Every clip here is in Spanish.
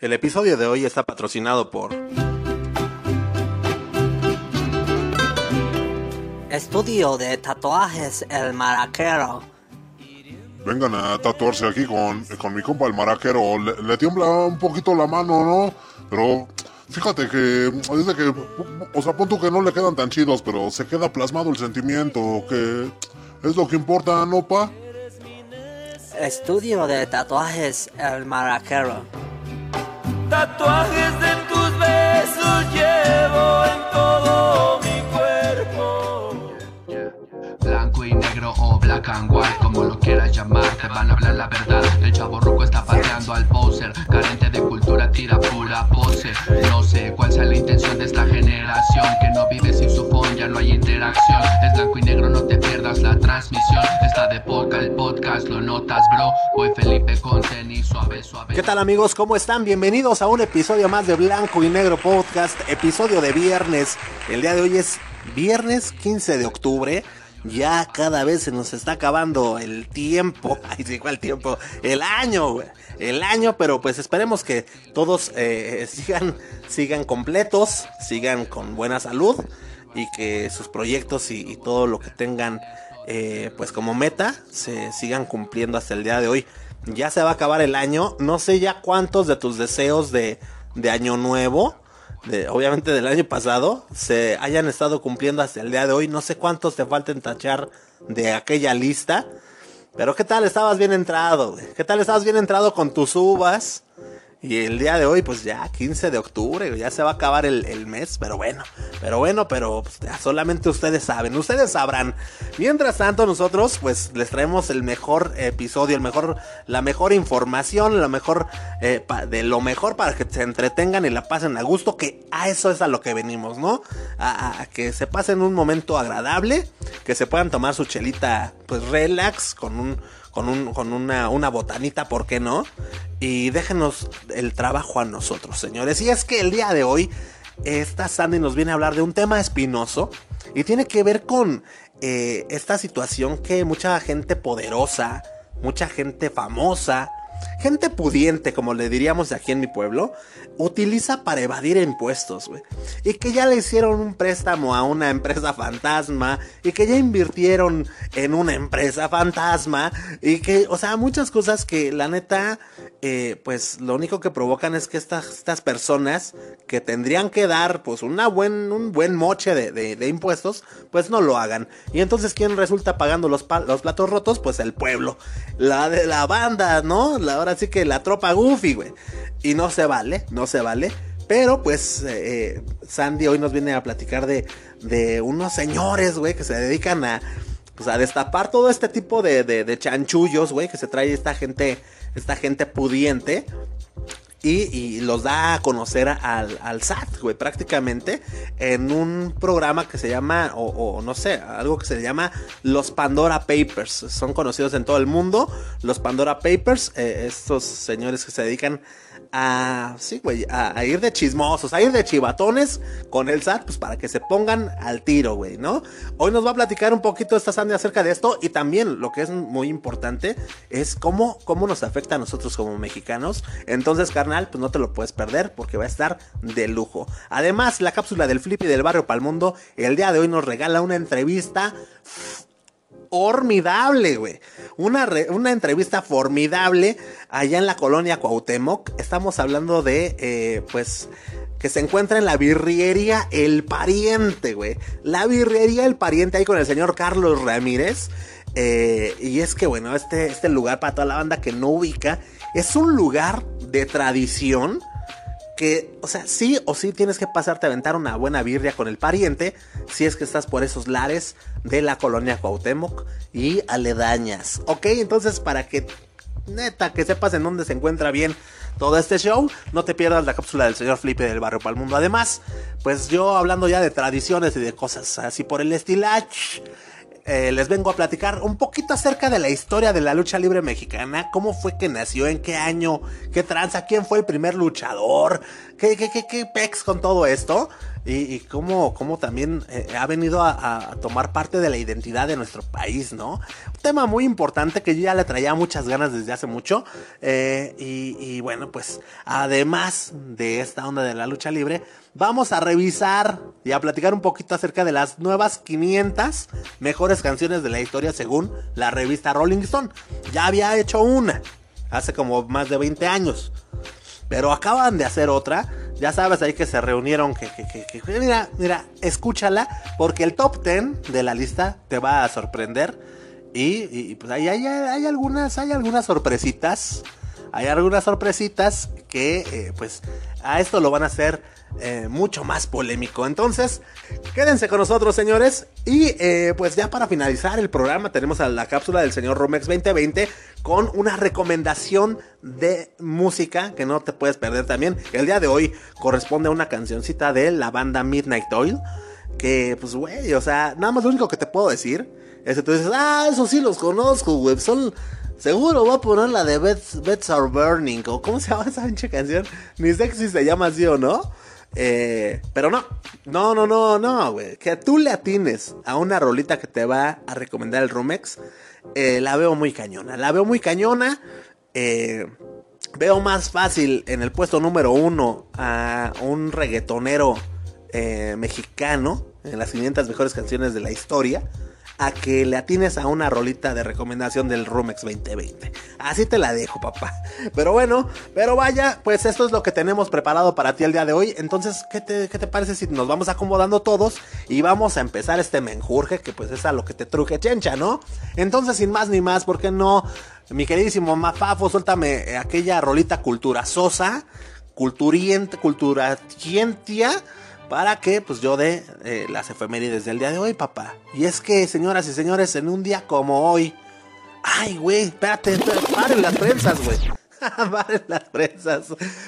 El episodio de hoy está patrocinado por Estudio de tatuajes El Maraquero. Vengan a tatuarse aquí con, con mi compa el maraquero. Le, le tiembla un poquito la mano, ¿no? Pero fíjate que dice que, o sea, pon tú que no le quedan tan chidos, pero se queda plasmado el sentimiento, que es lo que importa, ¿no, pa? Estudio de tatuajes El Maraquero. Tatuajes de tus besos llevo en todo mi cuerpo. Blanco y negro o black and white, quieras llamar, te van a hablar la verdad. El chavo ruco está pateando al poser, carente de cultura, tira pura pose. No sé cuál sea la intención de esta generación, que no vive sin su phone, ya no hay interacción. Es blanco y negro, no te pierdas la transmisión. Está de podcast, el podcast, lo notas, bro. Voy Felipe con tenis, suave, suave. ¿Qué tal amigos? ¿Cómo están? Bienvenidos a un episodio más de Blanco y Negro Podcast, episodio de viernes. El día de hoy es viernes 15 de octubre. Ya cada vez se nos está acabando el tiempo. Ay, sí, ¿cuál tiempo? El año, güey. El año, pero pues esperemos que todos eh, sigan, sigan completos, sigan con buena salud y que sus proyectos y, y todo lo que tengan eh, pues como meta se sigan cumpliendo hasta el día de hoy. Ya se va a acabar el año. No sé ya cuántos de tus deseos de, de año nuevo, obviamente del año pasado, se hayan estado cumpliendo hasta el día de hoy. No sé cuántos te falten tachar de aquella lista. Pero qué tal estabas bien entrado? ¿Qué tal estabas bien entrado con tus uvas? Y el día de hoy, pues ya, 15 de octubre, ya se va a acabar el, el mes, pero bueno, pero bueno, pero pues, solamente ustedes saben, ustedes sabrán. Mientras tanto, nosotros, pues les traemos el mejor episodio, el mejor, la mejor información, lo mejor, eh, de lo mejor para que se entretengan y la pasen a gusto, que a eso es a lo que venimos, ¿no? A, a- a que se pasen un momento agradable, que se puedan tomar su chelita, pues relax, con un con, un, con una, una botanita, ¿por qué no? Y déjenos el trabajo a nosotros, señores. Y es que el día de hoy, esta Sandy nos viene a hablar de un tema espinoso y tiene que ver con eh, esta situación que mucha gente poderosa, mucha gente famosa, gente pudiente, como le diríamos aquí en mi pueblo, utiliza para evadir impuestos, güey. Y que ya le hicieron un préstamo a una empresa fantasma, y que ya invirtieron en una empresa fantasma, y que, o sea, muchas cosas que la neta, eh, pues lo único que provocan es que estas, estas personas que tendrían que dar, pues, una buen, un buen moche de, de- impuestos, pues no lo hagan. Y entonces, ¿quién resulta pagando los, los platos rotos? Pues el pueblo. La de la banda, ¿no? Ahora sí que la tropa Goofy, güey. Y no se vale, no se vale. Pero pues eh, eh, Sandy hoy nos viene a platicar de, de unos señores, güey, que se dedican a, pues, a destapar todo este tipo de, de, de chanchullos, güey, que se trae esta gente, esta gente pudiente. Y, y los da a conocer al, al SAT, güey, prácticamente en un programa que se llama, o, o no sé, algo que se llama los Pandora Papers. Son conocidos en todo el mundo, los Pandora Papers, eh, estos señores que se dedican a, sí, güey, a, ir de chismosos, a ir de chivatones con el SAT, pues para que se pongan al tiro, güey, ¿no? Hoy nos va a platicar un poquito esta Sandy acerca de esto y también lo que es muy importante es cómo, cómo nos afecta a nosotros como mexicanos. Entonces, carnal, pues no te lo puedes perder porque va a estar de lujo. Además, la cápsula del Flippy del barrio Palmundo, el día de hoy nos regala una entrevista formidable, güey. Una, una entrevista formidable allá en la colonia Cuauhtémoc. Estamos hablando de, eh, pues, que se encuentra en la birriería El Pariente, güey. La birriería El Pariente ahí con el señor Carlos Ramírez. Eh, y es que, bueno, este, este lugar para toda la banda que no ubica, es un lugar de tradición que, o sea, sí o sí tienes que pasarte a aventar una buena birria con el pariente si es que estás por esos lares de la colonia Cuauhtémoc y aledañas. Ok, entonces para que neta que sepas en dónde se encuentra bien todo este show, no te pierdas la cápsula del señor Felipe del barrio Palmundo. Además, pues yo hablando ya de tradiciones y de cosas así por el estilach. Eh, les vengo a platicar un poquito acerca de la historia de la lucha libre mexicana, cómo fue que nació, en qué año, qué tranza, quién fue el primer luchador, qué, qué, pex con todo esto. y, cómo, también eh, ha venido a, tomar parte de la identidad de nuestro país, ¿no? Un tema muy importante que yo ya le traía muchas ganas desde hace mucho. eh, y bueno, pues además de esta onda de la lucha libre, vamos a revisar y a platicar un poquito acerca de las nuevas 500 mejores canciones de la historia según la revista Rolling Stone. Ya había hecho una hace como más de 20 años. Pero acaban de hacer otra. Ya sabes ahí que se reunieron. Que, que, que, mira, mira, escúchala. Porque el top 10 de la lista te va a sorprender. Y, pues ahí hay, hay algunas, hay algunas sorpresitas. Hay algunas sorpresitas que eh, pues a esto lo van a hacer eh, mucho más polémico. Entonces, quédense con nosotros, señores. Y eh, pues ya para finalizar el programa tenemos a la cápsula del señor Romex 2020 con una recomendación de música que no te puedes perder también. El día de hoy corresponde a una cancioncita de la banda Midnight Oil. Que pues güey, o sea, nada más lo único que te puedo decir es que tú dices, ah, eso sí los conozco, güey. Son... Seguro voy a poner la de Beds, Beds Are Burning. O cómo se llama esa pinche canción. Ni sé si se llama así o no. Eh, pero no, no, no, no, no, güey. Que tú le atines a una rolita que te va a recomendar el Romex, eh, la veo muy cañona. La veo muy cañona. Eh, veo más fácil en el puesto número uno a un reggaetonero eh, mexicano en las 500 mejores canciones de la historia a que le atines a una rolita de recomendación del Rumex 2020. Así te la dejo, papá. Pero bueno, pero vaya, pues esto es lo que tenemos preparado para ti el día de hoy. Entonces, ¿qué te, qué te parece si nos vamos acomodando todos y vamos a empezar este menjurje que pues es a lo que te truje chencha, ¿no? Entonces, sin más ni más, ¿por qué no? Mi queridísimo Mafafo, suéltame eh, aquella rolita cultura sosa, culturiente, culturatientia para que pues yo dé eh, las efemérides del día de hoy, papá. Y es que, señoras y señores, en un día como hoy... Ay, güey, espérate, espérate, paren las prensas, güey. paren las prensas.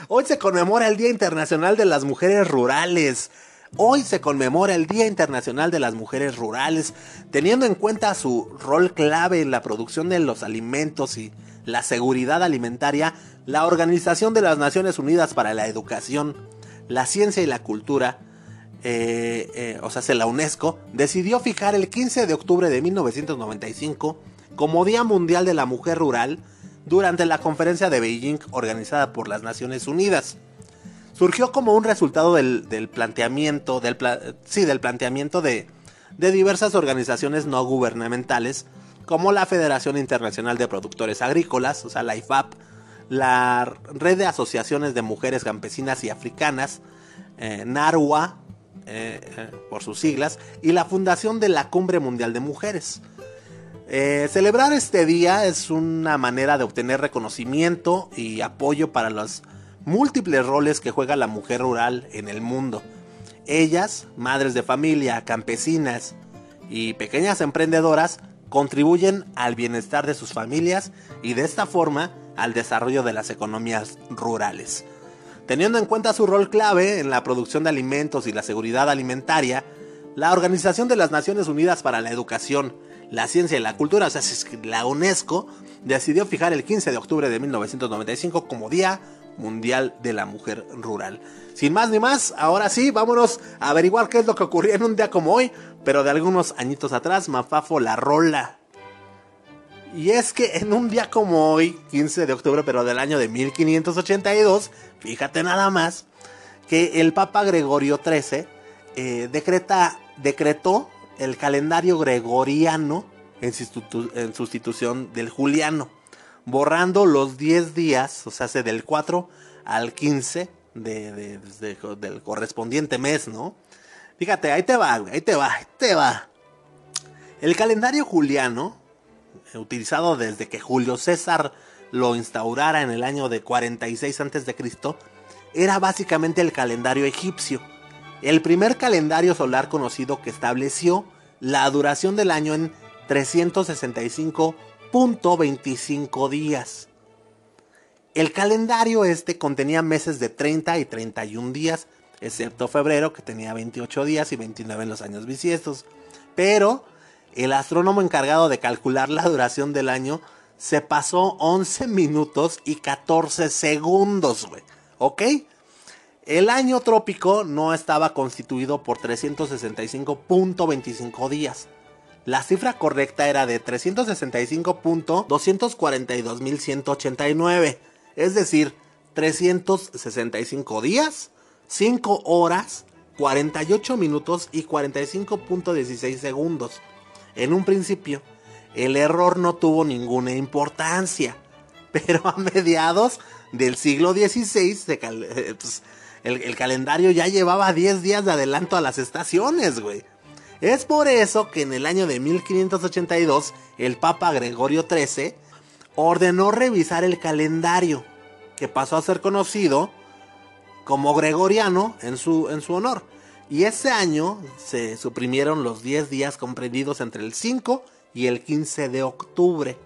Hoy se conmemora el Día Internacional de las Mujeres Rurales. Hoy se conmemora el Día Internacional de las Mujeres Rurales, teniendo en cuenta su rol clave en la producción de los alimentos y la seguridad alimentaria, la Organización de las Naciones Unidas para la Educación, la Ciencia y la Cultura, eh, eh, o sea, la UNESCO, decidió fijar el 15 de octubre de 1995 como Día Mundial de la Mujer Rural durante la conferencia de Beijing organizada por las Naciones Unidas. Surgió como un resultado del, planteamiento, del, sí, del planteamiento de, de diversas organizaciones no gubernamentales, como la Federación Internacional de Productores Agrícolas, o sea, la IFAP, la Red de Asociaciones de Mujeres Campesinas y Africanas, eh, NARUA, eh, eh, por sus siglas, y la Fundación de la Cumbre Mundial de Mujeres. Eh, celebrar este día es una manera de obtener reconocimiento y apoyo para los múltiples roles que juega la mujer rural en el mundo. Ellas, madres de familia, campesinas y pequeñas emprendedoras, contribuyen al bienestar de sus familias y de esta forma al desarrollo de las economías rurales. Teniendo en cuenta su rol clave en la producción de alimentos y la seguridad alimentaria, la Organización de las Naciones Unidas para la Educación, la Ciencia y la Cultura, o sea, la UNESCO, decidió fijar el 15 de octubre de 1995 como Día Mundial de la Mujer Rural. Sin más ni más, ahora sí, vámonos a averiguar qué es lo que ocurrió en un día como hoy, pero de algunos añitos atrás, Mafafo la rola. Y es que en un día como hoy, 15 de octubre, pero del año de 1582, fíjate nada más, que el Papa Gregorio XIII eh, decreta, decretó el calendario gregoriano en, sustitu- en sustitución del juliano, borrando los 10 días, o sea, del 4 al 15 de- de- de- del correspondiente mes, ¿no? Fíjate, ahí te va, ahí te va, ahí te va. El calendario juliano, utilizado desde que Julio César lo instaurara en el año de 46 a.C., era básicamente el calendario egipcio, el primer calendario solar conocido que estableció la duración del año en 365.25 días. El calendario este contenía meses de 30 y 31 días, excepto febrero que tenía 28 días y 29 en los años bisiestos. Pero el astrónomo encargado de calcular la duración del año se pasó 11 minutos y 14 segundos, güey. ¿Ok? El año trópico no estaba constituido por 365.25 días. La cifra correcta era de 365.242.189. Es decir, 365 días, 5 horas, 48 minutos y 45.16 segundos. En un principio, el error no tuvo ninguna importancia, pero a mediados del siglo XVI cal- eh, pues, el, el calendario ya llevaba 10 días de adelanto a las estaciones, güey. Es por eso que en el año de 1582 el Papa Gregorio XIII ordenó revisar el calendario, que pasó a ser conocido como gregoriano en su, en su honor. Y ese año se suprimieron los 10 días comprendidos entre el 5 y el 15 de octubre.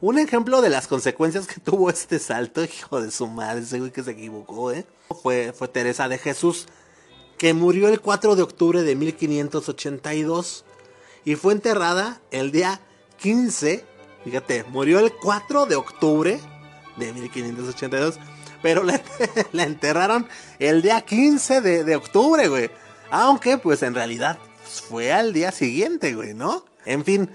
Un ejemplo de las consecuencias que tuvo este salto, hijo de su madre, ese güey que se equivocó, ¿eh? Fue, fue Teresa de Jesús, que murió el 4 de octubre de 1582 y fue enterrada el día 15, fíjate, murió el 4 de octubre de 1582, pero la, enterraron el día 15 de, de octubre, güey. Aunque, pues en realidad fue al día siguiente, güey, ¿no? En fin,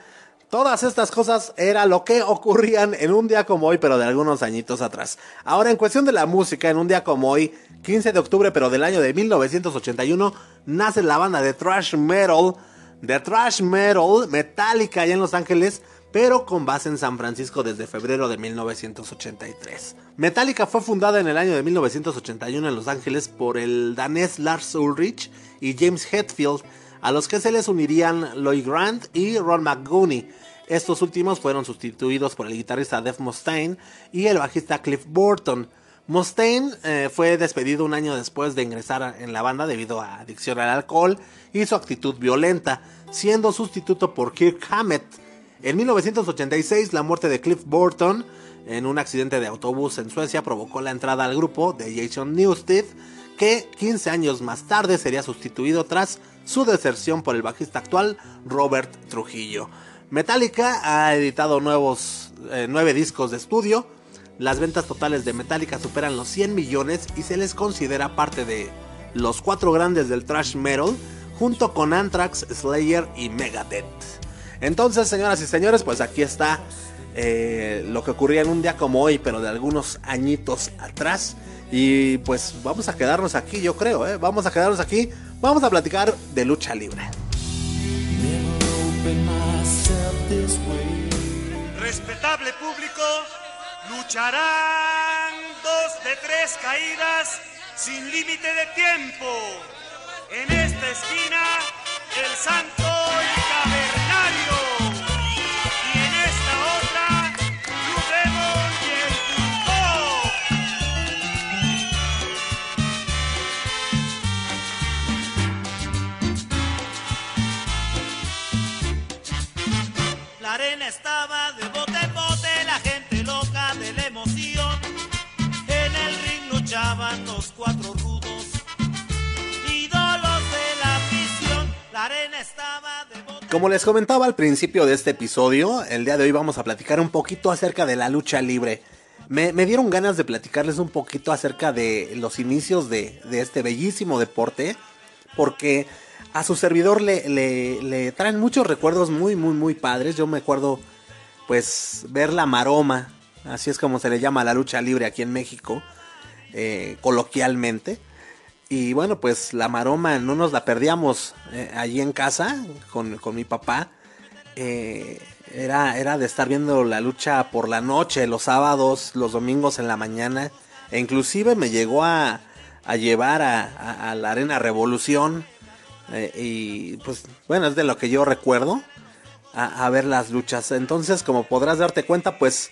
todas estas cosas era lo que ocurrían en un día como hoy, pero de algunos añitos atrás. Ahora, en cuestión de la música, en un día como hoy, 15 de octubre, pero del año de 1981, nace la banda de thrash metal, de thrash metal, Metallica, allá en Los Ángeles, pero con base en San Francisco desde febrero de 1983. Metallica fue fundada en el año de 1981 en Los Ángeles por el danés Lars Ulrich y James Hetfield, a los que se les unirían Lloyd Grant y Ron McGooney. Estos últimos fueron sustituidos por el guitarrista Dave Mustaine y el bajista Cliff Burton. Mustaine eh, fue despedido un año después de ingresar en la banda debido a adicción al alcohol y su actitud violenta, siendo sustituto por Kirk Hammett. En 1986, la muerte de Cliff Burton en un accidente de autobús en Suecia provocó la entrada al grupo de Jason Newsted, que 15 años más tarde sería sustituido tras su deserción por el bajista actual Robert Trujillo. Metallica ha editado nuevos eh, nueve discos de estudio. Las ventas totales de Metallica superan los 100 millones y se les considera parte de los cuatro grandes del thrash metal, junto con Anthrax, Slayer y Megadeth. Entonces, señoras y señores, pues aquí está eh, lo que ocurría en un día como hoy, pero de algunos añitos atrás. Y pues vamos a quedarnos aquí, yo creo, ¿eh? Vamos a quedarnos aquí. Vamos a platicar de lucha libre. Respetable público, lucharán dos de tres caídas sin límite de tiempo. En esta esquina, el santo y. Y en esta otra, Blue Demon y el Turco. La arena estaba Como les comentaba al principio de este episodio, el día de hoy vamos a platicar un poquito acerca de la lucha libre. Me, dieron ganas de platicarles un poquito acerca de los inicios de, este bellísimo deporte, porque a su servidor le, traen muchos recuerdos muy, muy, muy padres. Yo me acuerdo, pues, ver la maroma, así es como se le llama la lucha libre aquí en México, eh, coloquialmente. Y bueno, pues la maroma no nos la perdíamos eh, allí en casa con, con mi papá. Eh, era, era de estar viendo la lucha por la noche, los sábados, los domingos en la mañana. E inclusive me llegó a, a llevar a, a- la Arena Revolución. eh, y pues bueno, es de lo que yo recuerdo. A, ver las luchas. Entonces, como podrás darte cuenta, pues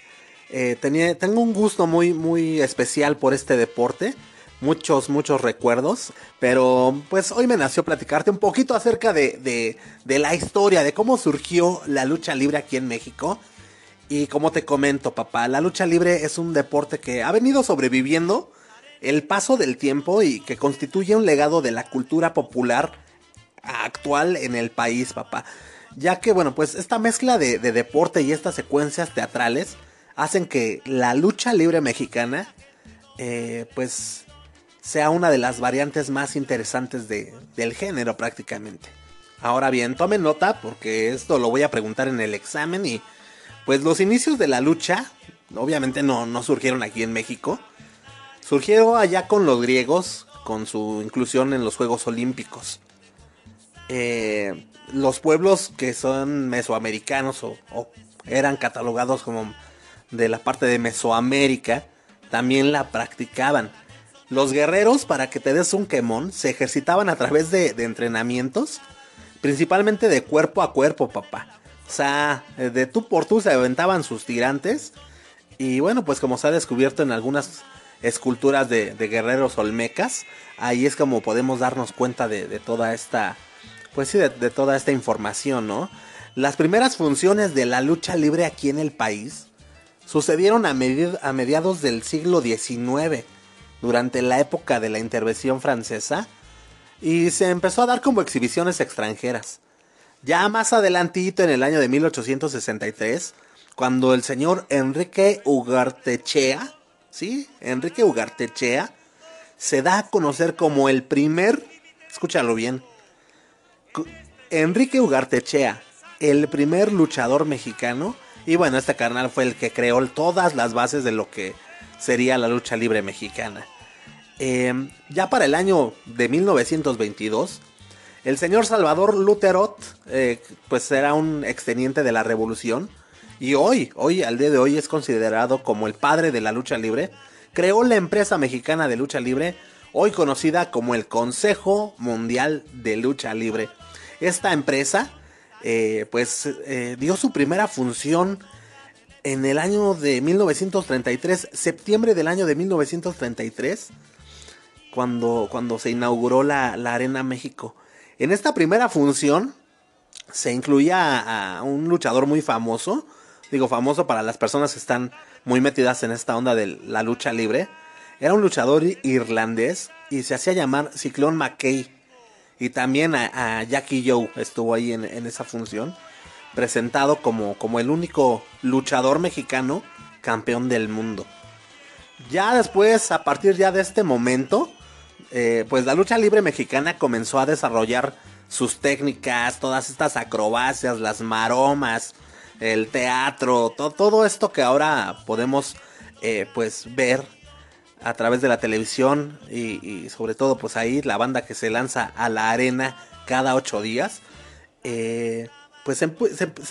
tenía, tengo un gusto muy, muy especial por este deporte. Muchos, muchos recuerdos. Pero pues hoy me nació platicarte un poquito acerca de, de, de la historia, de cómo surgió la lucha libre aquí en México. Y como te comento, papá, la lucha libre es un deporte que ha venido sobreviviendo el paso del tiempo y que constituye un legado de la cultura popular actual en el país, papá. Ya que, bueno, pues esta mezcla de, de deporte y estas secuencias teatrales hacen que la lucha libre mexicana, eh, pues, sea una de las variantes más interesantes de, del género prácticamente. Ahora bien, tomen nota porque esto lo voy a preguntar en el examen y pues los inicios de la lucha obviamente no, no surgieron aquí en México. Surgieron allá con los griegos, con su inclusión en los Juegos Olímpicos. Eh, los pueblos que son mesoamericanos o, o eran catalogados como de la parte de Mesoamérica, también la practicaban. Los guerreros, para que te des un quemón, se ejercitaban a través de, entrenamientos, principalmente de cuerpo a cuerpo, papá. O sea, eh, de tú por tú se aventaban sus tirantes. Y bueno, pues como se ha descubierto en algunas esculturas de, guerreros olmecas, ahí es como podemos darnos cuenta de, toda esta, pues sí, de, toda esta información, ¿no? Las primeras funciones de la lucha libre aquí en el país sucedieron a mediados del siglo XIX, durante la época de la intervención francesa, y se empezó a dar como exhibiciones extranjeras. Ya más adelantito, en el año de 1863, cuando el señor Enrique Ugartechea, ¿sí? Enrique Ugartechea, se da a conocer como el primer, escúchalo bien, Enrique Ugartechea, el primer luchador mexicano, y bueno, este carnal fue el que creó todas las bases de lo que sería la lucha libre mexicana. Eh, ya para el año de 1922, el señor Salvador Luterot, eh, pues era un exteniente de la revolución, y hoy, hoy, al día de hoy, es considerado como el padre de la lucha libre. Creó la empresa mexicana de lucha libre, hoy conocida como el Consejo Mundial de Lucha Libre. Esta empresa, eh, pues, eh, dio su primera función en el año de 1933, septiembre del año de 1933, cuando, cuando se inauguró la, la Arena México. En esta primera función se incluía a, un luchador muy famoso, digo famoso para las personas que están muy metidas en esta onda de la lucha libre. Era un luchador irlandés y se hacía llamar Ciclón McKay. Y también a, a Jackie Joe estuvo ahí en, en, esa función, presentado como, como el único luchador mexicano campeón del mundo. Ya después, a partir ya de este momento, eh, pues la lucha libre mexicana comenzó a desarrollar sus técnicas, todas estas acrobacias, las maromas, el teatro, to todo esto que ahora podemos eh, pues ver a través de la televisión y, sobre todo pues ahí la banda que se lanza a la arena cada ocho días, eh, pues se,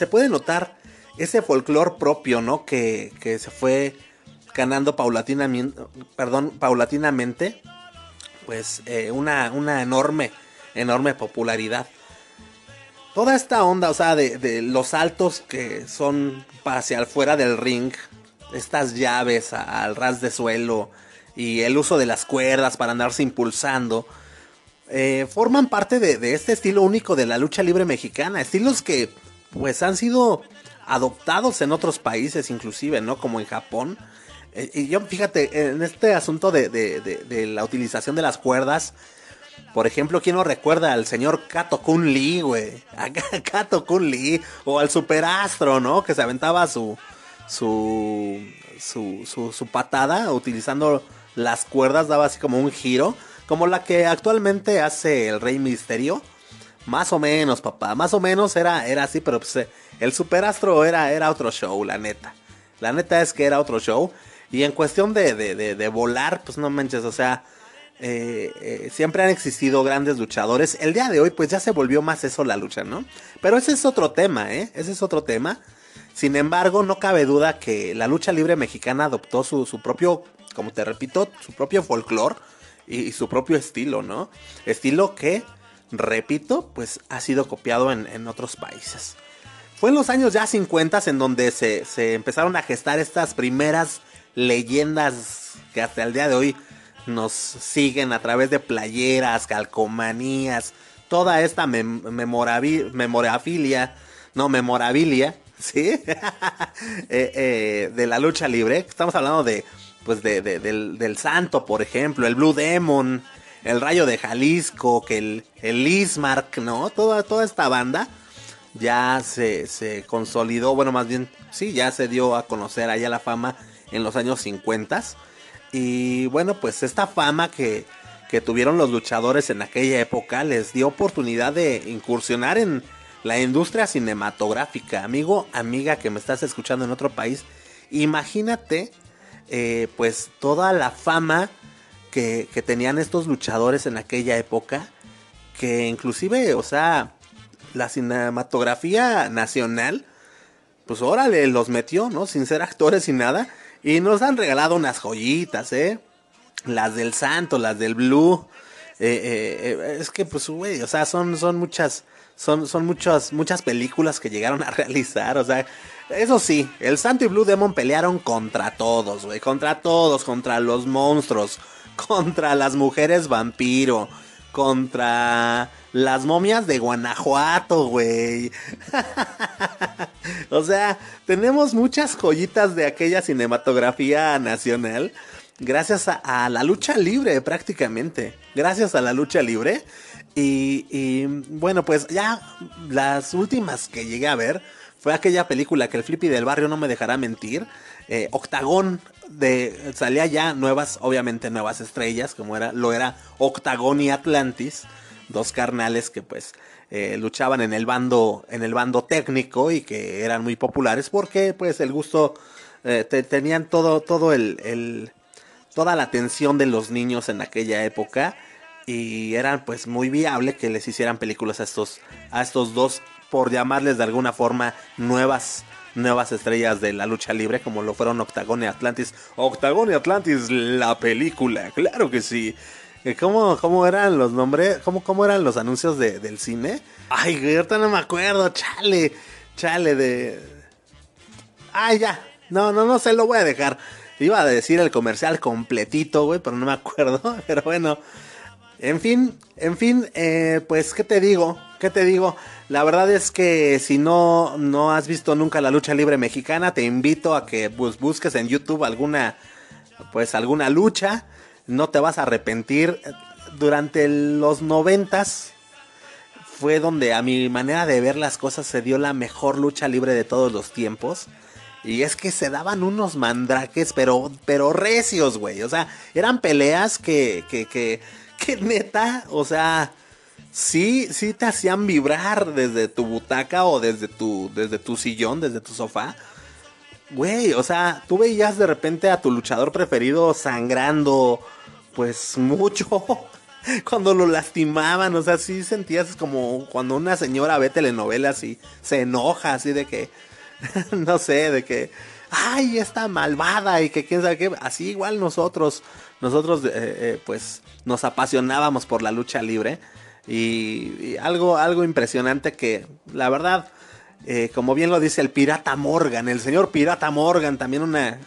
puede notar ese folclore propio, ¿no? Que, que se fue ganando paulatinamente, perdón, paulatinamente, pues eh, una, una enorme, enorme popularidad toda esta onda, o sea, de, de, los saltos que son hacia afuera del ring, estas llaves al ras de suelo y el uso de las cuerdas para andarse impulsando, eh, forman parte de, de, este estilo único de la lucha libre mexicana, estilos que pues han sido adoptados en otros países inclusive, ¿no? Como en Japón. Eh, y yo, fíjate, en este asunto de, de la utilización de las cuerdas, por ejemplo, ¿quién no recuerda al señor Kato Kun Lee, güey? Kato Kun Lee. O al superastro, ¿no? Que se aventaba su, su, su, su, patada utilizando las cuerdas, daba así como un giro. Como la que actualmente hace el Rey Misterio. Más o menos, papá. Más o menos era, era así, pero pues, el superastro era, era otro show, la neta. La neta es que era otro show. Y en cuestión de, de, de, volar, pues no manches, o sea eh, eh, siempre han existido grandes luchadores. El día de hoy, pues ya se volvió más eso la lucha, ¿no? Pero ese es otro tema, ¿eh? Ese es otro tema. Sin embargo, no cabe duda que la lucha libre mexicana adoptó su, su propio, como te repito, su propio folclore y, y, su propio estilo, ¿no? Estilo que, repito, pues ha sido copiado en, en otros países. Fue en los años ya 50 en donde se, se empezaron a gestar estas primeras leyendas que hasta el día de hoy nos siguen a través de playeras, calcomanías, toda esta mem memorafilia, no, memorabilia, ¿sí? eh, eh, de la lucha libre. Estamos hablando de, pues, de, de, del, del, Santo, por ejemplo, el Blue Demon, el Rayo de Jalisco, que el, el Ismark, ¿no? Toda, toda esta banda ya se, se consolidó, bueno, más bien, sí, ya se dio a conocer allá la fama en los años 50 y bueno, pues esta fama que, que tuvieron los luchadores en aquella época les dio oportunidad de incursionar en la industria cinematográfica. Amigo, amiga que me estás escuchando en otro país, imagínate eh, pues toda la fama que, que tenían estos luchadores en aquella época, que inclusive, o sea, la cinematografía nacional, pues órale, los metió, ¿no? Sin ser actores y nada. Y nos han regalado unas joyitas, ¿eh? Las del Santo, las del Blue. Eh, eh, eh, es que, pues, güey, o sea, son, son muchas, son, son muchas, muchas películas que llegaron a realizar, o sea, eso sí, el Santo y Blue Demon pelearon contra todos, güey, contra todos, contra los monstruos, contra las mujeres vampiro, contra las momias de Guanajuato, güey. o sea, tenemos muchas joyitas de aquella cinematografía nacional. Gracias a, la lucha libre, prácticamente. Gracias a la lucha libre. Y, y, bueno, pues ya las últimas que llegué a ver fue aquella película que el Flippy del barrio no me dejará mentir. Eh, Octagón de salía ya nuevas, obviamente nuevas estrellas, como era, lo era Octagón y Atlantis, dos carnales que pues eh, luchaban en el bando, en el bando técnico y que eran muy populares porque pues el gusto eh, te, tenían todo, todo el, el, toda la atención de los niños en aquella época y eran pues muy viable que les hicieran películas a estos, a estos dos, por llamarles de alguna forma nuevas nuevas estrellas de la lucha libre como lo fueron Octagon y Atlantis. Octagon y Atlantis, la película, claro que sí. ¿Cómo, cómo eran los nombres? ¿Cómo, cómo eran los anuncios de, del cine? Ay, ahorita no me acuerdo, chale, chale de... Ay, ya, no, no, no se lo voy a dejar. Iba a decir el comercial completito, güey, pero no me acuerdo. Pero bueno, en fin, en fin, eh, pues, ¿qué te digo? ¿Qué te digo? La verdad es que si no, no has visto nunca la lucha libre mexicana, te invito a que pues, busques en YouTube alguna, pues, alguna lucha. No te vas a arrepentir. Durante los noventas fue donde a mi manera de ver las cosas se dio la mejor lucha libre de todos los tiempos. Y es que se daban unos mandraques, pero, pero recios, güey. O sea, eran peleas que, que, que, que neta, o sea, sí, sí te hacían vibrar desde tu butaca o desde tu, desde tu sillón, desde tu sofá. Güey, o sea, tú veías de repente a tu luchador preferido sangrando, pues mucho. Cuando lo lastimaban, o sea, sí sentías como cuando una señora ve telenovelas y se enoja, así de que, no sé, de que, ay, está malvada y que quién sabe qué. Así igual nosotros, nosotros, eh, eh, pues, nos apasionábamos por la lucha libre. Y algo, algo impresionante que, la verdad, eh, como bien lo dice el pirata Morgan, el señor pirata Morgan, también una,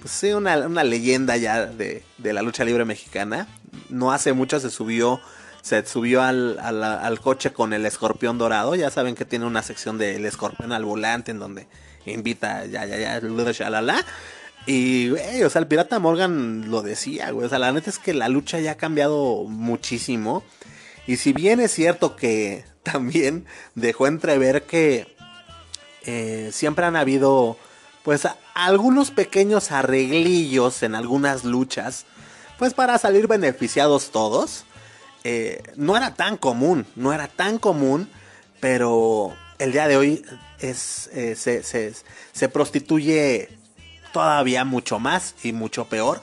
pues sí, una, una leyenda ya de, de, la lucha libre mexicana. No hace mucho se subió, se subió al, al, coche con el escorpión dorado. Ya saben que tiene una sección del escorpión al volante en donde invita, ya, ya, ya, shalala. Y, güey, o sea, el pirata Morgan lo decía, güey. O sea, la neta es que la lucha ya ha cambiado muchísimo. Y si bien es cierto que también dejó entrever que eh, siempre han habido pues algunos pequeños arreglillos en algunas luchas, pues para salir beneficiados todos. Eh, no era tan común, no era tan común, pero el día de hoy es, eh, se, se, prostituye todavía mucho más y mucho peor.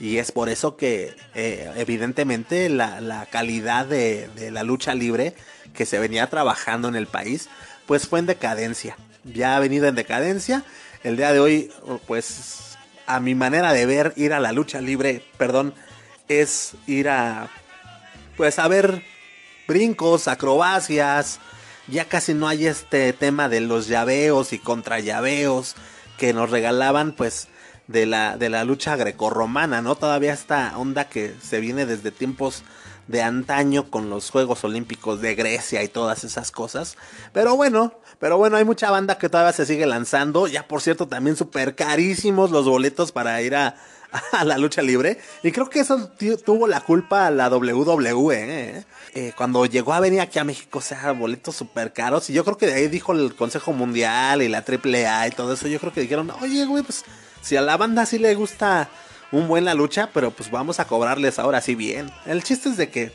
Y es por eso que eh, evidentemente la, la calidad de, de, la lucha libre que se venía trabajando en el país, pues fue en decadencia. Ya ha venido en decadencia. El día de hoy, pues a mi manera de ver, ir a la lucha libre, perdón, es ir a, pues a ver brincos, acrobacias. Ya casi no hay este tema de los llaveos y contra llaveos que nos regalaban, pues de la, de la lucha grecorromana, ¿no? Todavía esta onda que se viene desde tiempos de antaño con los Juegos Olímpicos de Grecia y todas esas cosas. Pero bueno, pero bueno, hay mucha banda que todavía se sigue lanzando. Ya por cierto, también súper carísimos los boletos para ir a, a, la lucha libre. Y creo que eso tuvo la culpa la WWE, ¿eh? Eh, cuando llegó a venir aquí a México, o sea, boletos súper caros. Y yo creo que de ahí dijo el Consejo Mundial y la AAA y todo eso. Yo creo que dijeron, oye, güey, pues si a la banda sí le gusta un buen la lucha, pero pues vamos a cobrarles ahora sí bien. El chiste es de que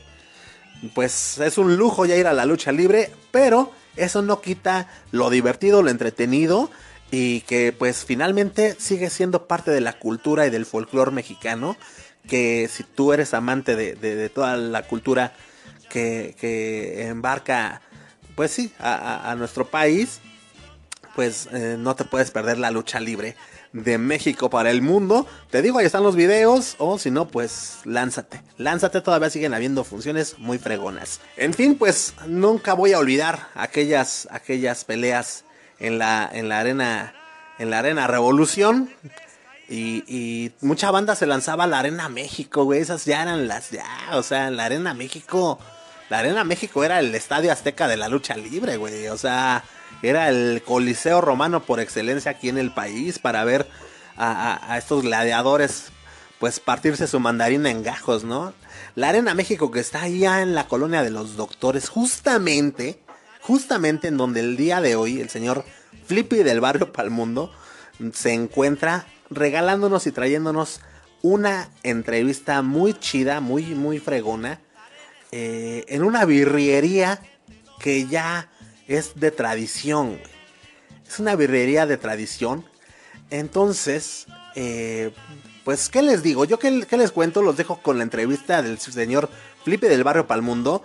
pues es un lujo ya ir a la lucha libre, pero eso no quita lo divertido, lo entretenido y que pues finalmente sigue siendo parte de la cultura y del folclore mexicano, que si tú eres amante de, de- de toda la cultura que, embarca pues sí a, a- a nuestro país, pues eh, no te puedes perder la lucha libre de México para el mundo. Te digo, ahí están los videos, o si no, pues lánzate. Lánzate, todavía siguen habiendo funciones muy fregonas. En fin, pues nunca voy a olvidar aquellas, aquellas peleas en la, en la arena, en la arena Revolución. Y, y mucha banda se lanzaba a la Arena México, güey. Esas ya eran las, ya, o sea, en la Arena México. La Arena México era el estadio azteca de la lucha libre, güey. O sea, era el coliseo romano por excelencia aquí en el país para ver a, estos gladiadores, pues partirse su mandarina en gajos, ¿no? La Arena México que está allá en la colonia de los doctores, justamente, justamente en donde el día de hoy el señor Flippy del barrio Palmundo se encuentra regalándonos y trayéndonos una entrevista muy chida, muy, muy fregona, eh, en una birriería que ya es de tradición. Es una birrería de tradición. Entonces, eh, pues, ¿qué les digo? Yo, ¿qué, les cuento? Los dejo con la entrevista del señor Flipe del Barrio Palmundo.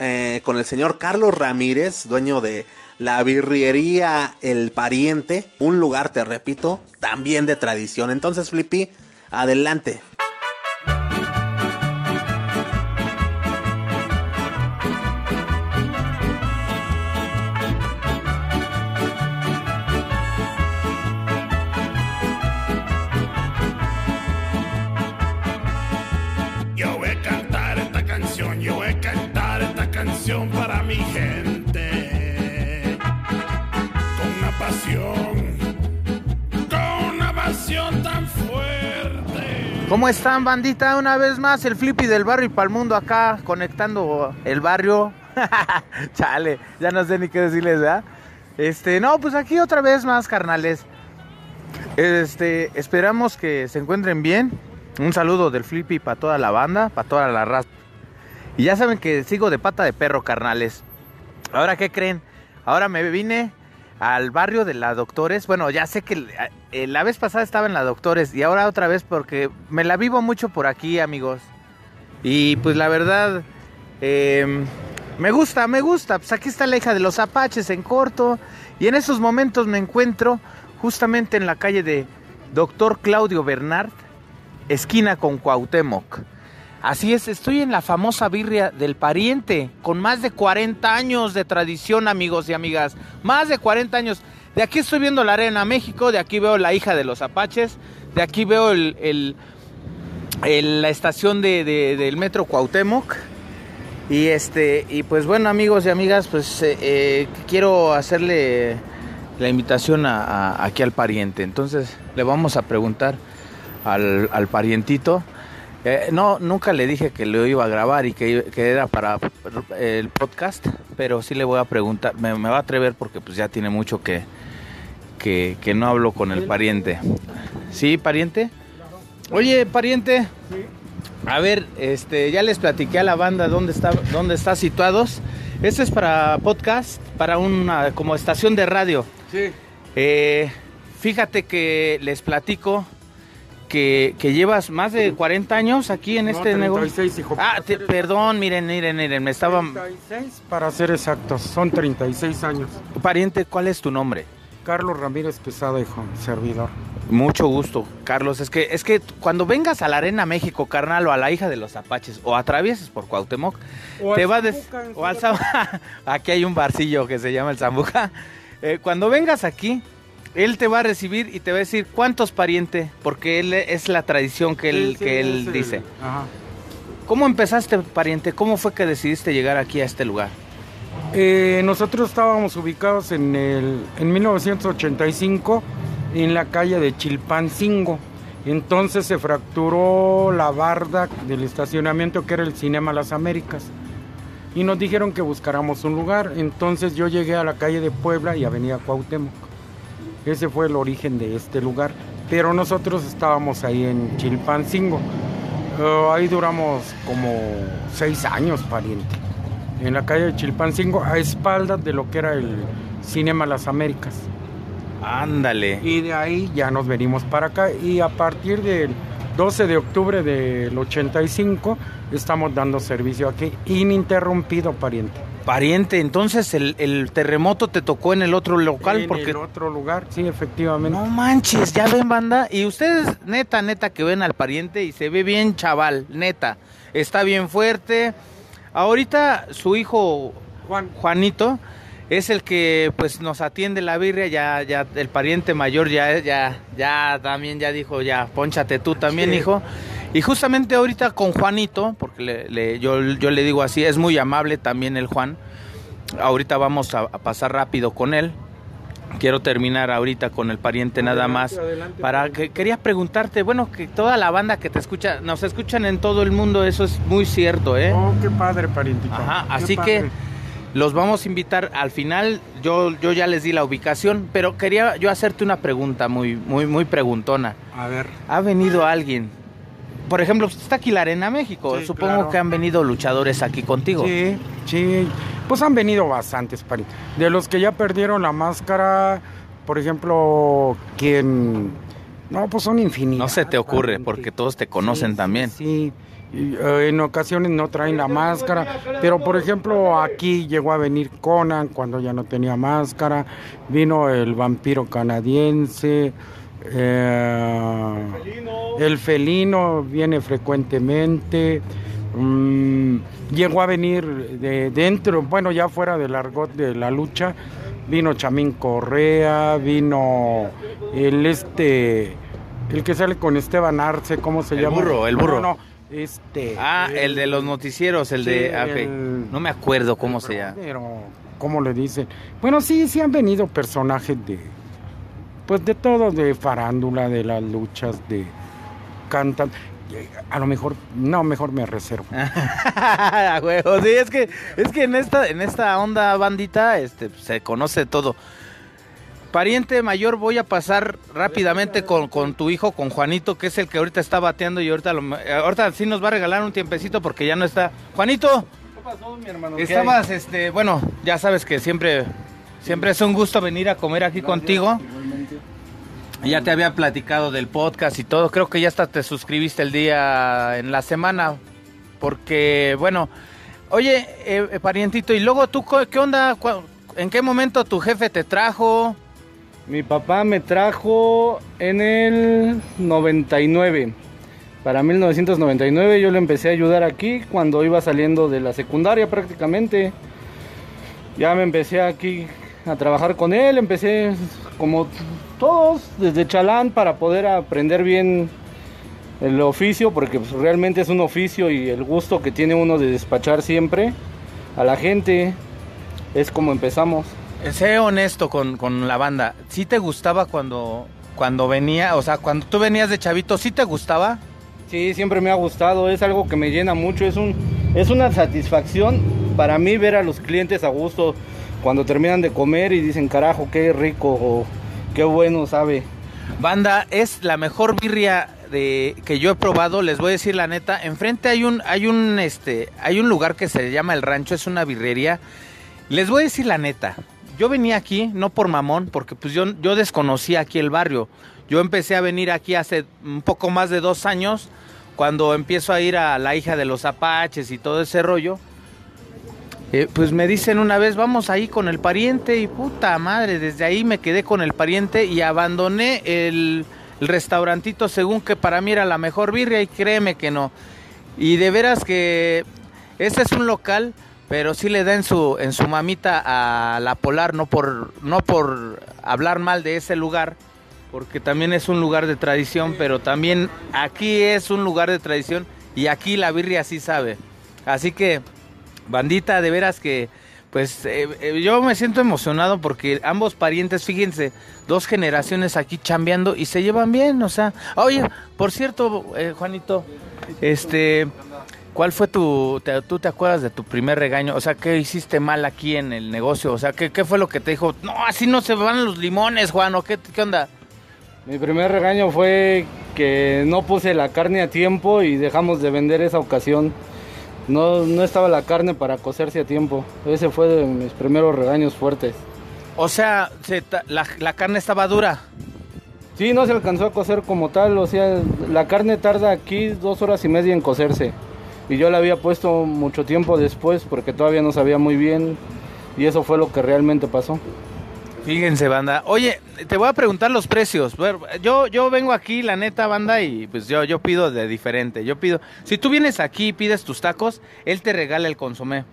eh, con el señor Carlos Ramírez, dueño de la birrería El Pariente. Un lugar, te repito, también de tradición. Entonces, Flippy, adelante. Con una pasión tan fuerte. ¿Cómo están, bandita? Una vez más, el Flippy del barrio y pa'l mundo acá, conectando el barrio. Chale, ya no sé ni qué decirles, ¿verdad? Este, no, pues aquí otra vez más, carnales. Este, esperamos que se encuentren bien. Un saludo del Flippy para toda la banda, para toda la raza. Y ya saben que sigo de pata de perro, carnales. Ahora, ¿qué creen? Ahora me vine al barrio de la Doctores. Bueno, ya sé que eh, la vez pasada estaba en la Doctores y ahora otra vez porque me la vivo mucho por aquí, amigos. Y pues la verdad, eh, me gusta, me gusta. Pues aquí está la hija de los apaches en corto. Y en esos momentos me encuentro justamente en la calle de Doctor Claudio Bernard, esquina con Cuauhtémoc. Así es, estoy en la famosa birria del pariente, con más de 40 años de tradición, amigos y amigas. Más de 40 años. De aquí estoy viendo la Arena México, de aquí veo la hija de los apaches, de aquí veo el, la estación de, de- del metro Cuauhtémoc. Y este, y pues bueno, amigos y amigas, pues eh, eh, quiero hacerle la invitación a- aquí al pariente. Entonces le vamos a preguntar al parientito. Eh, no, nunca le dije que lo iba a grabar y que, que era para el podcast, pero sí le voy a preguntar, me, me va a atrever porque pues ya tiene mucho que, que, que no hablo con el pariente. ¿Sí, pariente? Oye, pariente. A ver, este, ya les platiqué a la banda dónde está, dónde está situados. Este es para podcast, para una como estación de radio. Sí. Eh, fíjate que les platico que, que llevas más de 40 años aquí en No, este negocio. 36, hijo. Ah, te- perdón, miren, miren, miren, me estaba... 36 para ser exactos, son 36 años. Pariente, ¿cuál es tu nombre? Carlos Ramírez Pesado, hijo, servidor. Mucho gusto, Carlos. Es que, es que cuando vengas a la Arena México, carnal, o a la hija de los Apaches, o atravieses por Cuauhtémoc, O te al va a des- o al Aquí hay un barcillo que se llama el Zambuca. Eh, cuando vengas aquí, él te va a recibir y te va a decir cuántos pariente, porque él es la tradición que él, Sí, sí, que él dice. Ajá. ¿Cómo empezaste, pariente? ¿Cómo fue que decidiste llegar aquí a este lugar? Eh, nosotros estábamos ubicados en, el, en 1985 en la calle de Chilpancingo. Entonces se fracturó la barda del estacionamiento que era el Cinema Las Américas. Y nos dijeron que buscáramos un lugar. Entonces yo llegué a la calle de Puebla y Avenida Cuauhtémoc. Ese fue el origen de este lugar. pero nosotros estábamos ahí en Chilpancingo. Eh, ahí duramos como seis años, pariente. En la calle de Chilpancingo, a espaldas de lo que era el Cinema Las Américas. Ándale. Y de ahí ya nos venimos para acá y a partir del 12 de octubre del 85 estamos dando servicio aquí ininterrumpido, pariente. Pariente, entonces el, el terremoto te tocó en el otro local en porque... el otro lugar, sí, efectivamente. No manches, ya ven banda. Y ustedes, neta, neta, que ven al pariente y se ve bien chaval, neta. Está bien fuerte. Ahorita su hijo Juan. Juanito es el que pues nos atiende la birria, ya, ya el pariente mayor ya, ya, ya también ya dijo, ya, ponchate tú también, Sí. hijo. Y justamente ahorita con Juanito, porque le- le- yo, yo le digo así, es muy amable también el Juan. Ahorita vamos a, a pasar rápido con él. Quiero terminar ahorita con el pariente nada más. adelante, para que quería preguntarte, bueno, que toda la banda que te escucha, nos escuchan en todo el mundo, eso es muy cierto, ¿eh? Oh, qué padre, parientito. Ajá, qué así padre. que los vamos a invitar al final. Yo, yo ya les di la ubicación, pero quería yo hacerte una pregunta muy, muy, muy preguntona. A ver. ¿Ha venido alguien? Por ejemplo, está aquí la Arena México. Sí, Supongo claro. que han venido luchadores aquí contigo. Sí, sí. Pues han venido bastantes, pariente. De los que ya perdieron la máscara, por ejemplo, quien... No, pues son infinitos. No se te ocurre, porque todos te conocen también. Sí, y, eh, en ocasiones no traen la máscara, pero por ejemplo aquí llegó a venir Conan cuando ya no tenía máscara, vino el vampiro canadiense, eh, el felino viene frecuentemente, mm, llegó a venir de dentro, bueno ya fuera del argot de la lucha, vino Chamín Correa, vino el este... El que sale con Esteban Arce, ¿cómo se El llama? burro, el burro. No, no, este. Ah, el de los noticieros, el Sí, de... ah, el- No me acuerdo cómo se llama. Pero, ¿cómo le dicen? Bueno, sí, sí han venido personajes de. Pues de todo, de farándula, de las luchas, de. Cantan. A lo mejor. No, mejor me reservo. Sí, es que, es que en esta, en esta onda bandita, este, se conoce todo. Pariente mayor, voy a pasar rápidamente con, con tu hijo, con Juanito, que es el que ahorita está bateando y ahorita, lo- ahorita sí nos va a regalar un tiempecito porque ya no está. Juanito, ¿Qué pasó, mi hermano? estabas, este, bueno, ya sabes que siempre, siempre es un gusto venir a comer aquí contigo. Ya te había platicado del podcast y todo. Creo que ya hasta te suscribiste el día en la semana. Porque, bueno, oye, eh, eh, parientito, ¿y luego tú qué onda? ¿Cu- ¿En qué momento tu jefe te trajo? Mi papá me trajo en el 99. Para 1999 yo le empecé a ayudar aquí cuando iba saliendo de la secundaria prácticamente. Ya me empecé aquí a trabajar con él, empecé como todos desde chalán para poder aprender bien el oficio, porque pues, realmente es un oficio y el gusto que tiene uno de despachar siempre a la gente es como empezamos. Sé honesto con, con la banda. ¿Sí te gustaba cuando, cuando venía? O sea, cuando tú venías de chavito, ¿sí te gustaba? Sí, siempre me ha gustado, es algo que me llena mucho, es un es una satisfacción para mí ver a los clientes a gusto cuando terminan de comer y dicen, "Carajo, qué rico o qué bueno sabe." Banda, es la mejor birria de que yo he probado, les voy a decir la neta, enfrente hay un hay un este hay un lugar que se llama El Rancho, es una birrería. Les voy a decir la neta. Yo venía aquí no por mamón, porque pues yo yo desconocía aquí el barrio. Yo empecé a venir aquí hace un poco más de dos años, cuando empiezo a ir a la hija de los apaches y todo ese rollo. Eh, pues me dicen una vez, vamos ahí con el pariente y puta madre, desde ahí me quedé con el pariente y abandoné el, el restaurantito según que para mí era la mejor birria y créeme que no. Y de veras que este es un local, pero sí le da en su, en su mamita a la Polar, no por, no por hablar mal de ese lugar, porque también es un lugar de tradición, pero también aquí es un lugar de tradición y aquí la birria sí sabe. Así que bandita, de veras que, pues eh, eh, yo me siento emocionado porque ambos parientes, fíjense, dos generaciones aquí chambeando y se llevan bien, o sea, oye, por cierto, eh, Juanito, este, ¿cuál fue tu, te- tú te acuerdas de tu primer regaño? O sea, ¿qué hiciste mal aquí en el negocio? O sea, ¿qué, qué fue lo que te dijo? No, así no se van los limones, Juan, ¿o qué, qué onda? Mi primer regaño fue que no puse la carne a tiempo y dejamos de vender esa ocasión. No, no estaba la carne para cocerse a tiempo. Ese fue de mis primeros regaños fuertes. O sea, se la, la carne estaba dura. Sí, no se alcanzó a cocer como tal. O sea, la carne tarda aquí dos horas y media en cocerse. Y yo la había puesto mucho tiempo después porque todavía no sabía muy bien. Y eso fue lo que realmente pasó. Fíjense, banda. Oye, te voy a preguntar los precios. Yo, yo vengo aquí, la neta, banda, y pues yo, yo pido de diferente. Yo pido, si tú vienes aquí y pides tus tacos, él te regala el consomé.